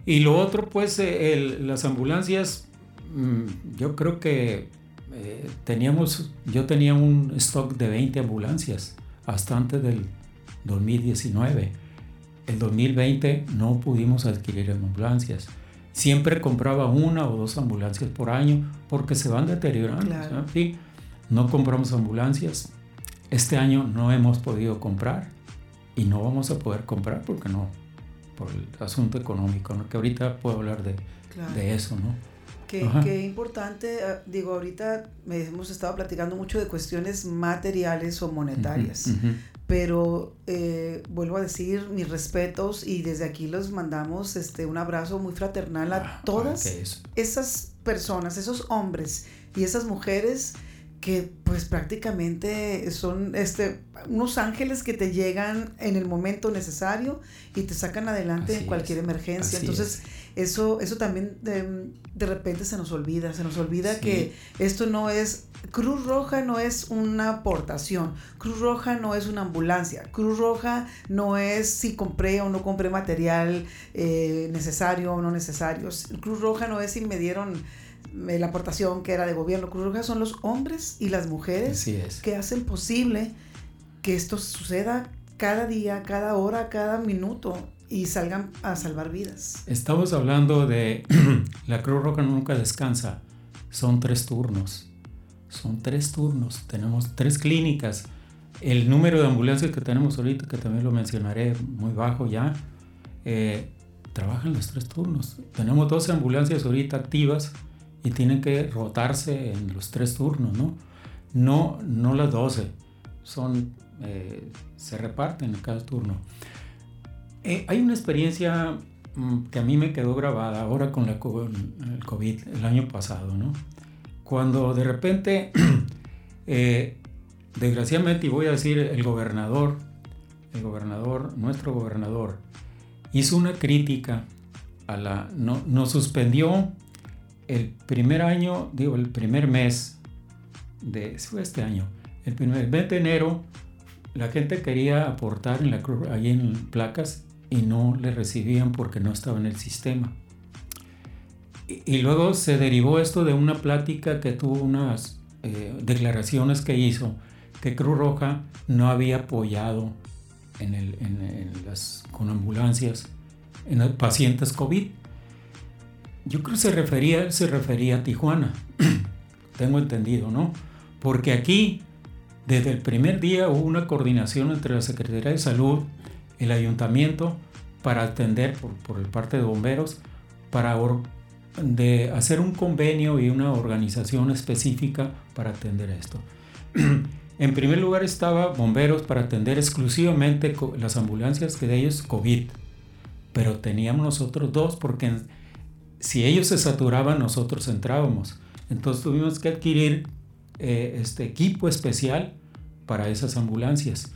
Y lo otro, pues, eh, las ambulancias, mm, yo creo que eh, teníamos, yo tenía un stock de 20 ambulancias hasta antes del 2019. El 2020 no pudimos adquirir ambulancias. Siempre compraba una o dos ambulancias por año porque se van deteriorando. no compramos ambulancias. Este año no hemos podido comprar y no vamos a poder comprar porque no, por el asunto económico, que ahorita puedo hablar de, de eso, ¿no? Qué, importante, ah, digo, ahorita hemos estado platicando mucho de cuestiones materiales o monetarias, pero eh, vuelvo a decir mis respetos y desde aquí los mandamos este, un abrazo muy fraternal a ah, todas esas personas, esos hombres y esas mujeres que pues prácticamente son este, unos ángeles que te llegan en el momento necesario y te sacan adelante en cualquier emergencia. Entonces, eso, eso también de, repente se nos olvida, se nos olvida que esto no es, Cruz Roja no es una aportación, Cruz Roja no es una ambulancia, Cruz Roja no es si compré o no compré material eh, necesario o no necesario, Cruz Roja no es si me dieron la aportación que era de gobierno. Cruz Roja son los hombres y las mujeres que hacen posible que esto suceda cada día, cada hora, cada minuto y salgan a salvar vidas. Estamos hablando de la Cruz Roja nunca descansa. Son tres turnos. Son tres turnos. Tenemos tres clínicas. El número de ambulancias que tenemos ahorita, que también lo mencionaré muy bajo ya, eh, trabajan los tres turnos. Tenemos 12 ambulancias ahorita activas y tienen que rotarse en los tres turnos, ¿no? No, no las 12, son, eh, se reparten en cada turno. Eh, hay una experiencia mm, que a mí me quedó grabada ahora con la, el COVID el año pasado, ¿no? Cuando de repente, eh, desgraciadamente, y voy a decir, el gobernador, el gobernador, nuestro gobernador, hizo una crítica a la, no, nos suspendió el primer año, digo, el primer mes de fue este año, el primer mes de enero, la gente quería aportar en la ahí en placas y no le recibían porque no estaba en el sistema. Y, luego se derivó esto de una plática que tuvo unas eh, declaraciones que hizo que Cruz Roja no había apoyado en, el, en las, con ambulancias en pacientes COVID. Yo creo que se refería, se refería a Tijuana, tengo entendido, ¿no? Porque aquí, desde el primer día, hubo una coordinación entre la Secretaría de Salud, el Ayuntamiento, para atender por, por parte de bomberos, para de hacer un convenio y una organización específica para atender esto. En primer lugar estaba bomberos para atender exclusivamente las ambulancias que de ellos COVID, pero teníamos nosotros dos porque si ellos se saturaban nosotros entrábamos. Entonces tuvimos que adquirir eh, este equipo especial para esas ambulancias,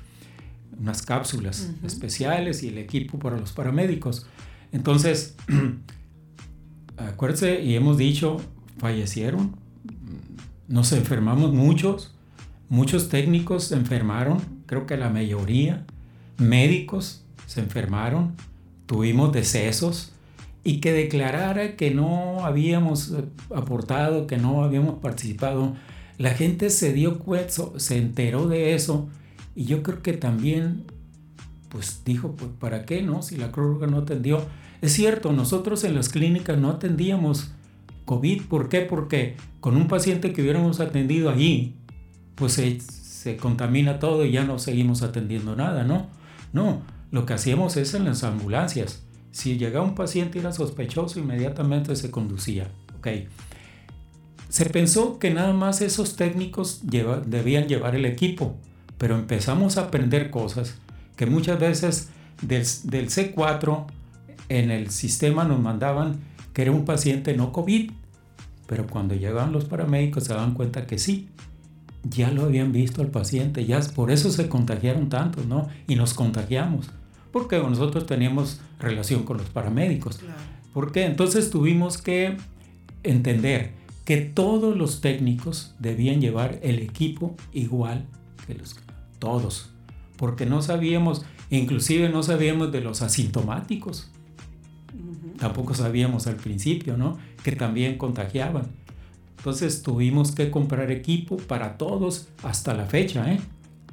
unas cápsulas especiales y el equipo para los paramédicos. Entonces, acuérdense, y hemos dicho, fallecieron, nos enfermamos muchos, muchos técnicos se enfermaron, creo que la mayoría, médicos se enfermaron, tuvimos decesos, y que declarara que no habíamos eh, aportado, que no habíamos participado, la gente se dio cuenta, se enteró de eso y yo creo que también pues dijo, pues ¿para qué no? Si la Cruz no atendió. Es cierto, nosotros en las clínicas no atendíamos COVID. ¿Por qué? Porque con un paciente que hubiéramos atendido allí, pues se, se contamina todo y ya no seguimos atendiendo nada, ¿no? No, lo que hacíamos es en las ambulancias. Si llegaba un paciente y era sospechoso, inmediatamente se conducía. Okay. Se pensó que nada más esos técnicos debían llevar el equipo, pero empezamos a aprender cosas que muchas veces del, C4 en el sistema nos mandaban que era un paciente no COVID, pero cuando llegaban los paramédicos se daban cuenta que sí, ya lo habían visto al paciente, ya por eso se contagiaron tantos, ¿no? Y nos contagiamos, porque nosotros teníamos relación con los paramédicos. ¿Por qué? Entonces tuvimos que entender que todos los técnicos debían llevar el equipo igual que los todos, porque no sabíamos, inclusive no sabíamos de los asintomáticos. Tampoco sabíamos al principio, ¿no? Que también contagiaban. Entonces tuvimos que comprar equipo para todos hasta la fecha, ¿eh?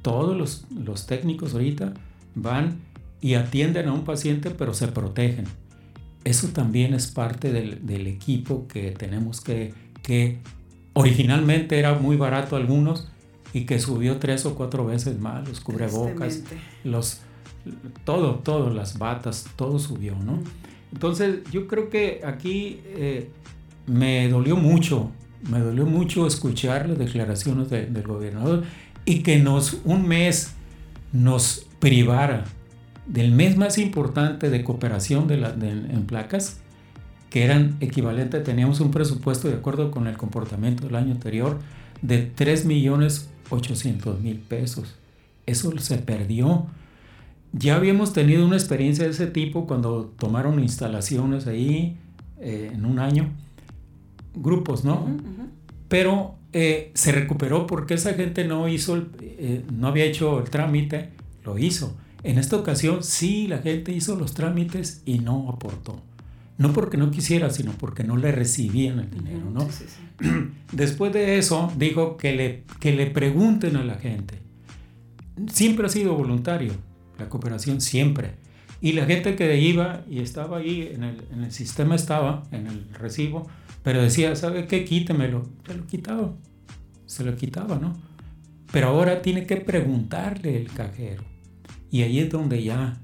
Todos los, los técnicos ahorita van y atienden a un paciente, pero se protegen. Eso también es parte del, del equipo que tenemos que que originalmente era muy barato algunos y que subió tres o cuatro veces más, los cubrebocas, los, todo, todo, las batas, todo subió, ¿no? Entonces yo creo que aquí eh, me dolió mucho, me dolió mucho escuchar las declaraciones del gobernador y que nos, un mes nos privara del mes más importante de cooperación de la, en placas que eran equivalentes, teníamos un presupuesto de acuerdo con el comportamiento del año anterior de 3 millones 800 mil pesos. Eso se perdió. Ya habíamos tenido una experiencia de ese tipo cuando tomaron instalaciones ahí eh, en un año, grupos, ¿no? Pero eh, se recuperó porque esa gente no hizo, eh, no había hecho el trámite, lo hizo. En esta ocasión sí, la gente hizo los trámites y no aportó. No porque no quisiera, sino porque no le recibían el dinero, ¿no? Después de eso, dijo que le, que le pregunten a la gente. Siempre ha sido voluntario, la cooperación siempre. Y la gente que iba y estaba ahí, en el, en el sistema estaba, en el recibo, pero decía, ¿sabe qué? Quítemelo. Se lo quitaba. Se lo quitaba, ¿no? Pero ahora tiene que preguntarle el cajero. Y ahí es donde ya,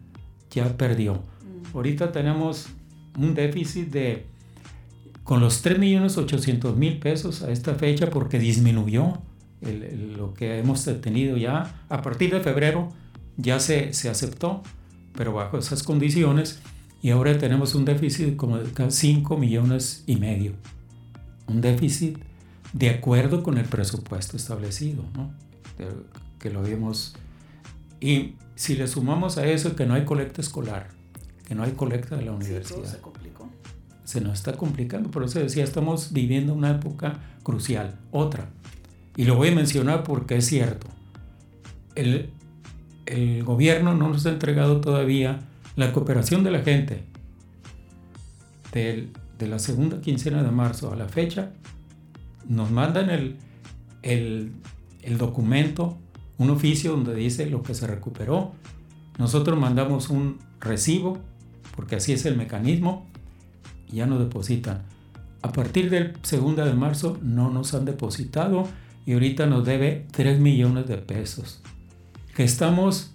ya perdió. Mm. Ahorita tenemos un déficit de con los 3.800.000 pesos a esta fecha porque disminuyó lo que hemos tenido ya a partir de febrero ya se, se aceptó pero bajo esas condiciones y ahora tenemos un déficit como de 5 millones y medio un déficit de acuerdo con el presupuesto establecido ¿no? que lo vimos y si le sumamos a eso que no hay colecta escolar que no hay colecta de la universidad. se complicó. Se nos está complicando, por eso decía, estamos viviendo una época crucial. Otra, y lo voy a mencionar porque es cierto, el, el gobierno no nos ha entregado todavía la cooperación de la gente de, de la segunda quincena de marzo a la fecha, nos mandan el, el, el documento, un oficio donde dice lo que se recuperó. Nosotros mandamos un recibo porque así es el mecanismo, ya no depositan. A partir del 2 de marzo no nos han depositado y ahorita nos debe 3 millones de pesos. Que estamos,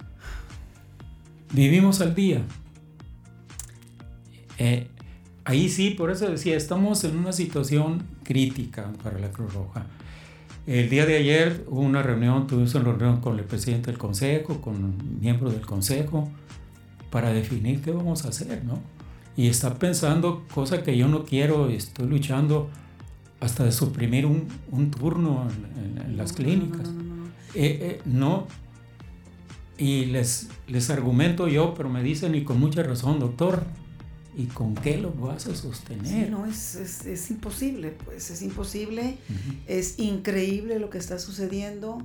vivimos al día. Eh, ahí sí, por eso decía, estamos en una situación crítica para la Cruz Roja. El día de ayer hubo una reunión, tuvimos una reunión con el presidente del consejo, con miembros del consejo, para definir qué vamos a hacer, ¿no? Y está pensando, cosa que yo no quiero, estoy luchando hasta de suprimir un, un turno en, las clínicas. Eh, eh, no, y les, les argumento yo, pero me dicen, y con mucha razón, doctor, ¿Y con qué lo vas a sostener? no, es, es, es, imposible, pues es imposible. Es increíble lo que está sucediendo.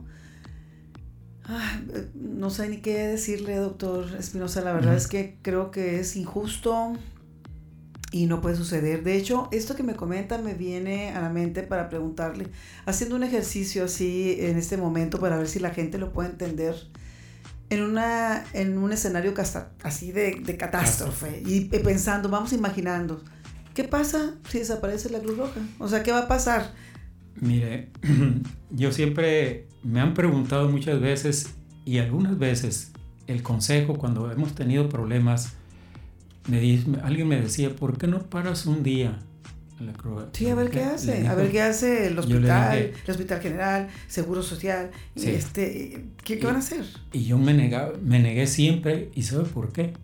no sé ni qué decirle, doctor Espinosa. La verdad es que creo que es injusto y no puede suceder. De hecho, esto que me comenta me viene a la mente para preguntarle, haciendo un ejercicio así en este momento para ver si la gente lo puede entender en, una, en un escenario así de, de catástrofe y pensando, vamos imaginando, ¿qué pasa si desaparece la Cruz Roja? O sea, ¿qué va a pasar? Mire, yo siempre me han preguntado muchas veces y algunas veces el consejo cuando hemos tenido problemas, me dice, alguien me decía, ¿por qué no paras un día? Sí, a ver qué hace, a ver qué hace el hospital, el hospital general, seguro social, este, ¿qué, van a hacer? Y yo me, negaba, me negué siempre, ¿y sabe por qué?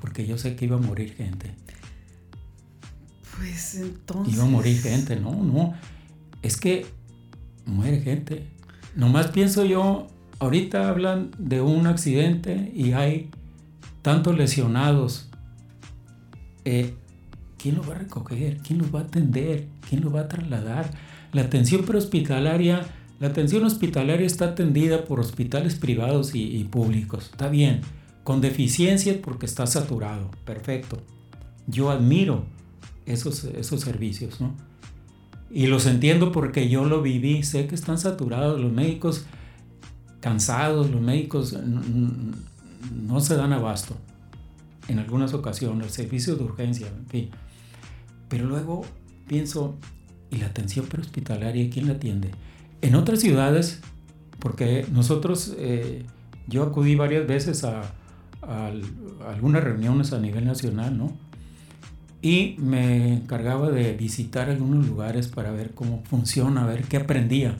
Porque yo sé que iba a morir gente. Pues entonces... Iba a morir gente, no, no, es que muere gente. Nomás pienso yo, ahorita hablan de un accidente y hay tantos lesionados. Eh, ¿Quién lo va a recoger? ¿Quién lo va a atender? ¿Quién lo va a trasladar? La atención prehospitalaria, la atención hospitalaria está atendida por hospitales privados y, públicos. Está bien, con deficiencias porque está saturado. Perfecto. Yo admiro esos, esos servicios, ¿no? Y los entiendo porque yo lo viví. Sé que están saturados los médicos cansados, los médicos no se dan abasto en algunas ocasiones, servicios de urgencia, en fin. Pero luego pienso, ¿y la atención prehospitalaria quién la atiende? En otras ciudades, porque nosotros, eh, yo acudí varias veces a, algunas reuniones a nivel nacional, ¿no? Y me encargaba de visitar algunos lugares para ver cómo funciona, a ver qué aprendía.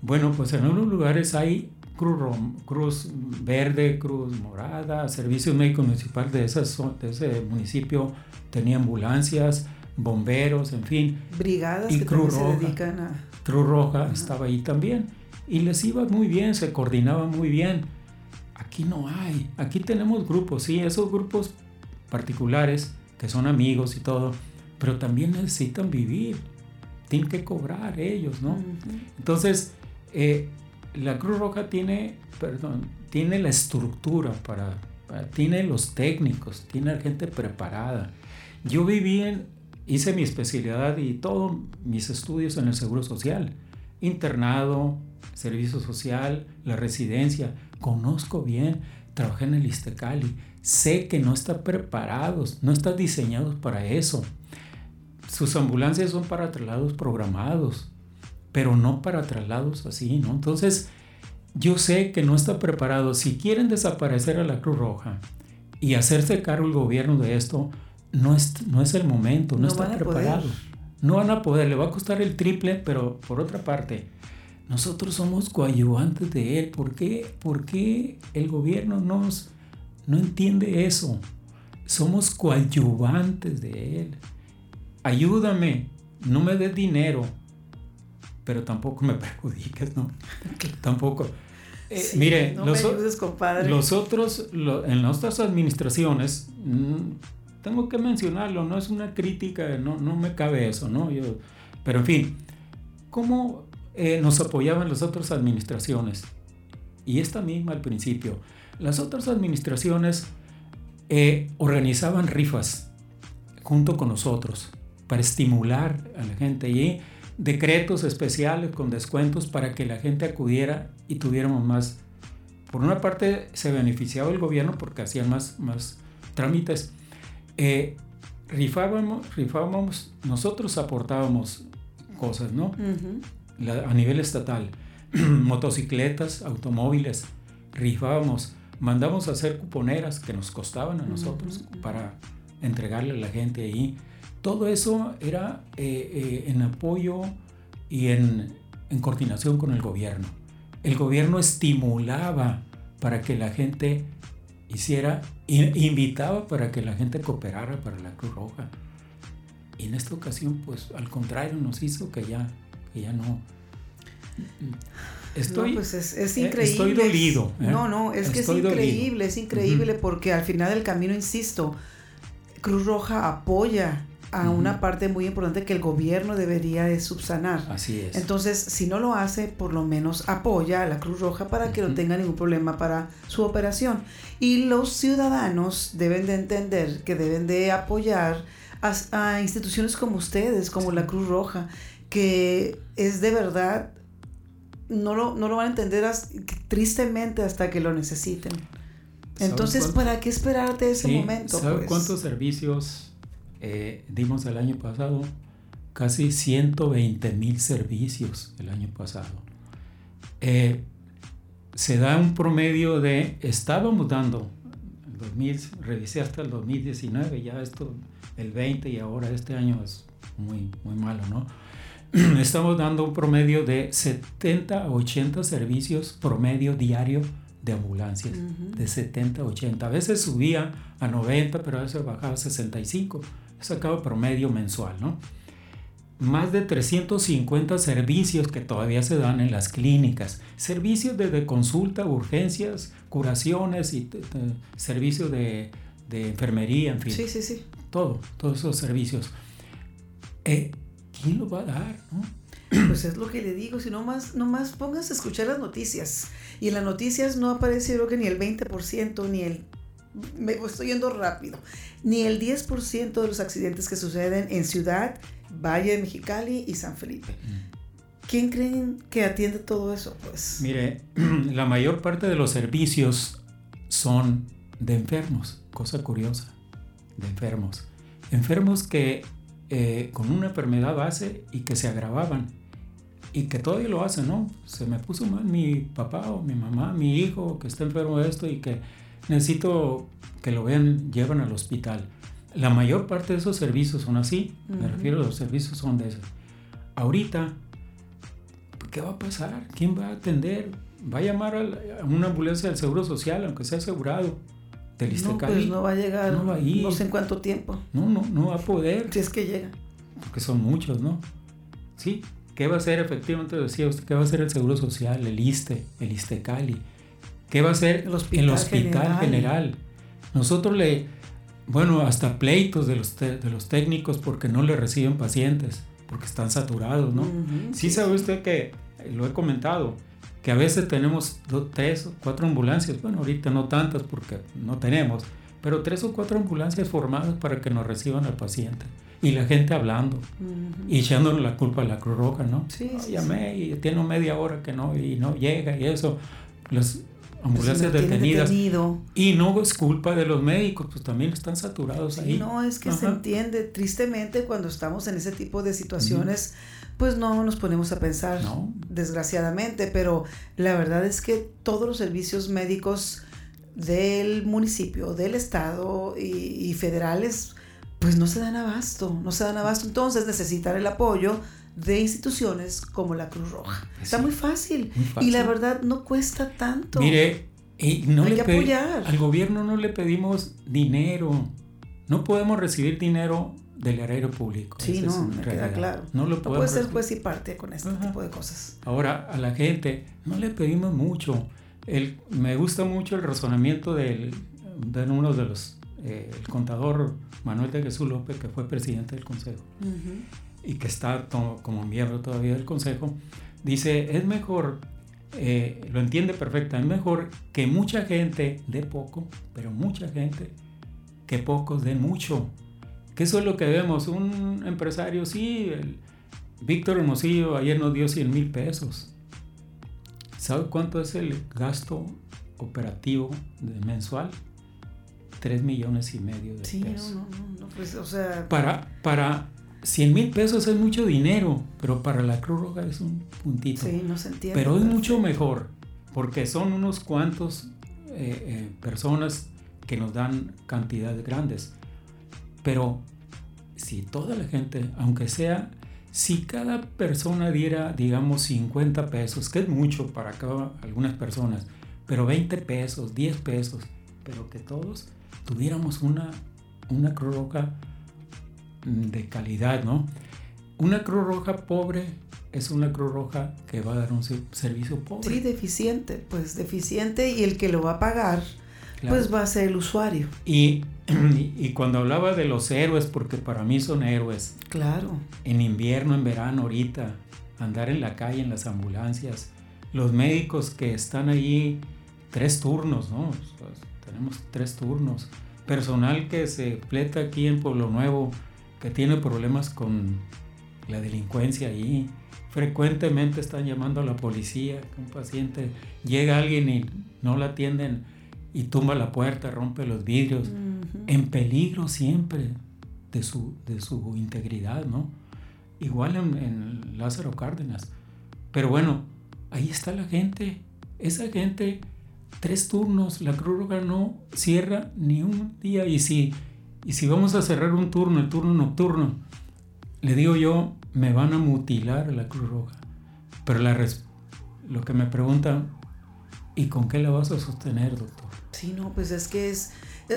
Bueno, pues en algunos lugares hay Cruz, Cruz Verde, Cruz Morada, Servicio Médico Municipal de, esas, de ese municipio tenía ambulancias, bomberos, en fin. Brigadas y que Cruz Roja, se dedican a... Cruz Roja estaba ahí también y les iba muy bien, se coordinaba muy bien. Aquí no hay, aquí tenemos grupos, sí, esos grupos particulares que son amigos y todo, pero también necesitan vivir, tienen que cobrar ellos, ¿no? Entonces, eh, la Cruz Roja tiene, perdón, tiene la estructura para, tiene los técnicos, tiene gente preparada. Yo viví en, hice mi especialidad y todos mis estudios en el Seguro Social, internado, servicio social, la residencia, conozco bien, trabajé en el Istecali, sé que no está preparados, no están diseñados para eso. Sus ambulancias son para traslados programados pero no para traslados así, ¿no? Entonces, yo sé que no está preparado. Si quieren desaparecer a la Cruz Roja y hacerse cargo el gobierno de esto, no es, no es el momento, no, está preparado. No van a poder, le va a costar el triple, pero por otra parte, nosotros somos coadyuvantes de él. ¿Por qué, ¿Por qué el gobierno nos, no entiende eso? Somos coadyuvantes de él. Ayúdame, no me des dinero, pero tampoco me perjudiques, ¿no? tampoco. Eh, mire, los, los, otros, en nuestras administraciones, mm, tengo que mencionarlo, no es una crítica, no, no me cabe eso, ¿no? Yo, pero en fin, ¿cómo eh, nos apoyaban las otras administraciones? Y esta misma al principio. Las otras administraciones eh, organizaban rifas junto con nosotros para estimular a la gente y decretos especiales con descuentos para que la gente acudiera y tuviéramos más. Por una parte se beneficiaba el gobierno porque hacían más, más trámites. Eh, rifábamos, rifábamos, nosotros aportábamos cosas, ¿no? a nivel estatal. Motocicletas, automóviles, rifábamos, mandamos a hacer cuponeras que nos costaban a nosotros para entregarle a la gente ahí. Todo eso era eh, eh, en apoyo y en, en coordinación con el gobierno. El gobierno estimulaba para que la gente hiciera, invitaba para que la gente cooperara para la Cruz Roja. Y en esta ocasión, pues al contrario, nos hizo que ya, que ya no. Estoy, pues es, eh, increíble. Estoy dolido. ¿eh? No, no, es que es increíble, es increíble porque al final del camino, insisto, Cruz Roja apoya a una parte muy importante que el gobierno debería de subsanar. Así es. Entonces, si no lo hace, por lo menos apoya a la Cruz Roja para que no tenga ningún problema para su operación. Y los ciudadanos deben de entender que deben de apoyar a, instituciones como ustedes, como la Cruz Roja, que es de verdad, no lo, no lo van a entender tristemente hasta que lo necesiten. Entonces, ¿para qué esperarte ese momento? ¿Sabe pues? cuántos servicios eh, dimos el año pasado casi 120 mil servicios el año pasado. Eh, se da un promedio de, estábamos dando, 2000, revisé hasta el 2019, ya esto, el 20 y ahora este año es muy, muy malo, ¿no? Estamos dando un promedio de 70 a 80 servicios promedio diario de ambulancias, de 70 a 80. A veces subía a 90, pero a veces bajaba a 65 sacado promedio mensual, ¿no? Más de 350 servicios que todavía se dan en las clínicas. Servicios desde consulta, urgencias, curaciones y servicios de, de, enfermería, en fin. Sí, sí, sí. Todo, todos esos servicios. Eh, ¿Quién lo va a dar? No? Pues es lo que le digo, si no más, no más pongas a escuchar las noticias. Y en las noticias no aparece creo que ni el 20% ni el me estoy yendo rápido, ni el 10% de los accidentes que suceden en Ciudad, Valle de Mexicali y San Felipe. ¿Quién creen que atiende todo eso? Pues mire, la mayor parte de los servicios son de enfermos, cosa curiosa, de enfermos. Enfermos que eh, con una enfermedad base y que se agravaban y que todavía lo hacen, ¿no? Se me puso mal mi papá o mi mamá, mi hijo que está enfermo de esto y que necesito que lo vean, llevan al hospital. La mayor parte de esos servicios son así, me refiero a los servicios son de esos. Ahorita, ¿qué va a pasar? ¿Quién va a atender? ¿Va a llamar a, una ambulancia del Seguro Social, aunque sea asegurado? Del no, pues no va a llegar, no, va a ir. no sé en cuánto tiempo. No, no, no va a poder. Si es que llega. Porque son muchos, ¿no? Sí, ¿qué va a hacer efectivamente? Decía usted, ¿qué va a hacer el Seguro Social, el ISTE, el ISTECALI? ¿Qué va a hacer el hospital, general. Nosotros le, bueno, hasta pleitos de los, de los técnicos porque no le reciben pacientes, porque están saturados, ¿no? sí, sabe usted que, lo he comentado, que a veces tenemos dos, tres o cuatro ambulancias, bueno, ahorita no tantas porque no tenemos, pero tres o cuatro ambulancias formadas para que nos reciban al paciente. Y la gente hablando y echándole la culpa a la Cruz Roja, ¿no? Sí, sí llamé y tiene media hora que no y no llega y eso. Los, ambulancias detenidas. Y no es culpa de los médicos, pues también están saturados ahí. No, es que se entiende. Tristemente, cuando estamos en ese tipo de situaciones, pues no nos ponemos a pensar, desgraciadamente, pero la verdad es que todos los servicios médicos del municipio, del estado y, y federales, pues no se dan abasto, no se dan abasto. Entonces necesitar el apoyo de instituciones como la Cruz Roja. Está muy fácil. Y la verdad no cuesta tanto. Mire, y no le apoyar. al gobierno no le pedimos dinero. No podemos recibir dinero del erario público. Sí, no, me queda claro. No lo puede ser pues y parte con este tipo de cosas. Ahora, a la gente no le pedimos mucho. El, me gusta mucho el razonamiento del, de uno de los, eh, el contador Manuel de Jesús López, que fue presidente del consejo y que está como miembro todavía del Consejo, dice, es mejor, eh, lo entiende perfecta, es mejor que mucha gente dé poco, pero mucha gente, que pocos den mucho. Que eso es lo que vemos, un empresario, sí, el Víctor Hermosillo ayer nos dio 100 mil pesos. ¿Sabe cuánto es el gasto operativo mensual? 3 millones y medio de sí, pesos. No, no, no, pues, o sea... Para, para 100 mil pesos es mucho dinero, pero para la Cruz Roja es un puntito. Sí, no se entiende. Pero es mucho mejor, porque son unos cuantos eh, eh, personas que nos dan cantidades grandes. Pero si toda la gente, aunque sea, si cada persona diera, digamos, 50 pesos, que es mucho para cada, algunas personas, pero 20 pesos, 10 pesos, pero que todos tuviéramos una, una Cruz Roja de calidad, ¿no? Una Cruz Roja pobre es una Cruz Roja que va a dar un servicio pobre. Sí, deficiente, pues deficiente y el que lo va a pagar, pues va a ser el usuario. Y, y, cuando hablaba de los héroes, porque para mí son héroes. Claro. En invierno, en verano, ahorita, andar en la calle, en las ambulancias, los médicos que están ahí tres turnos, ¿no? tenemos tres turnos. Personal que se pleta aquí en Pueblo Nuevo, que tiene problemas con la delincuencia ahí. Frecuentemente están llamando a la policía, un paciente llega alguien y no la atienden y tumba la puerta, rompe los vidrios, en peligro siempre de su, de su integridad, ¿no? Igual en, en Lázaro Cárdenas. Pero bueno, ahí está la gente. Esa gente, tres turnos, la Cruz Roja no cierra ni un día. Y si, y si vamos a cerrar un turno, el turno nocturno, le digo yo, me van a mutilar la Cruz Roja. Pero la lo que me preguntan, ¿y con qué la vas a sostener, doctor? Sí, no, pues es que es,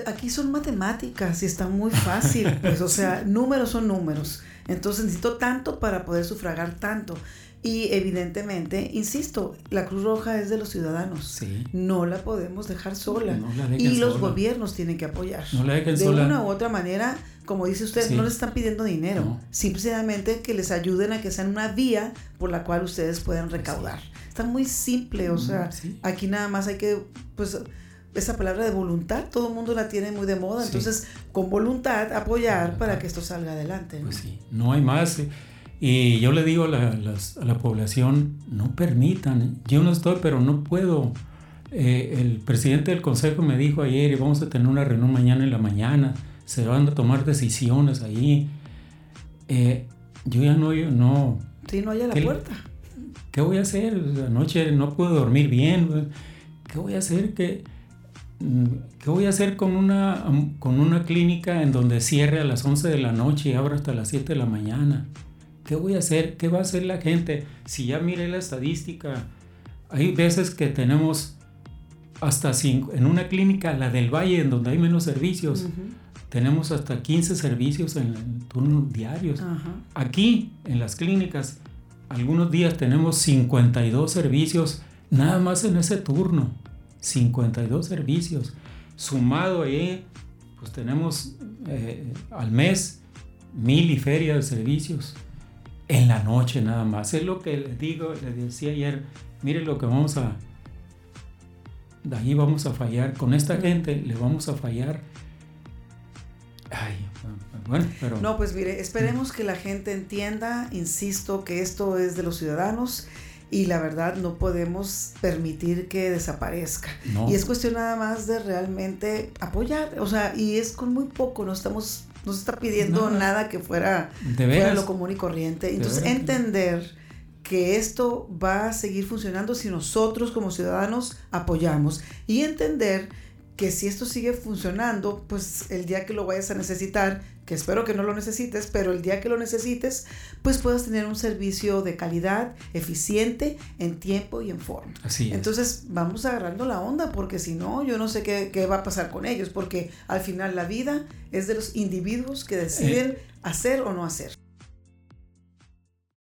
aquí son matemáticas y está muy fácil, pues o sea, números son números. Entonces necesito tanto para poder sufragar tanto. Y evidentemente, insisto, la Cruz Roja es de los ciudadanos. Sí. No la podemos dejar sola. y los gobiernos tienen que apoyar. No la de sola. una u otra manera, como dice usted, no les están pidiendo dinero. Simplemente que les ayuden a que sean una vía por la cual ustedes puedan recaudar. Está muy simple, o sea, aquí nada más hay que, pues, esa palabra de voluntad, todo el mundo la tiene muy de moda, entonces con voluntad apoyar para que esto salga adelante. Pues sí, no hay más. Y yo le digo a la, a la, población, no permitan, yo no estoy, pero no puedo. Eh, el presidente del consejo me dijo ayer, y vamos a tener una reunión mañana en la mañana, se van a tomar decisiones ahí. Eh, yo ya no, yo no. Sí, no hay a la puerta. ¿Qué voy a hacer? Anoche no puedo dormir bien. ¿Qué voy a hacer? que ¿Qué voy a hacer con una, con una clínica en donde cierre a las 11 de la noche y abra hasta las 7 de la mañana? ¿Qué voy a hacer? ¿Qué va a hacer la gente? Si ya miré la estadística, hay veces que tenemos hasta cinco, en una clínica, la del Valle, en donde hay menos servicios, tenemos hasta 15 servicios en, turnos diarios. Aquí, en las clínicas, algunos días tenemos 52 servicios nada más en ese turno. 52 servicios. Sumado ahí, pues tenemos eh, al mes mil y feria de servicios. En la noche nada más. Es lo que les digo, les decía ayer, mire lo que vamos a... De ahí vamos a fallar. Con esta gente le vamos a fallar. Ay, bueno, pero... No, pues mire, esperemos que la gente entienda, insisto, que esto es de los ciudadanos y la verdad no podemos permitir que desaparezca. Y es cuestión nada más de realmente apoyar, o sea, y es con muy poco, no estamos, no se está pidiendo nada que fuera, fuera lo común y corriente. Entonces, entender que esto va a seguir funcionando si nosotros como ciudadanos apoyamos. Y entender que si esto sigue funcionando, pues el día que lo vayas a necesitar, que espero que no lo necesites, pero el día que lo necesites, pues puedas tener un servicio de calidad, eficiente, en tiempo y en forma. Así Entonces vamos agarrando la onda, porque si no, yo no sé qué, qué, va a pasar con ellos, porque al final la vida es de los individuos que deciden eh. hacer o no hacer.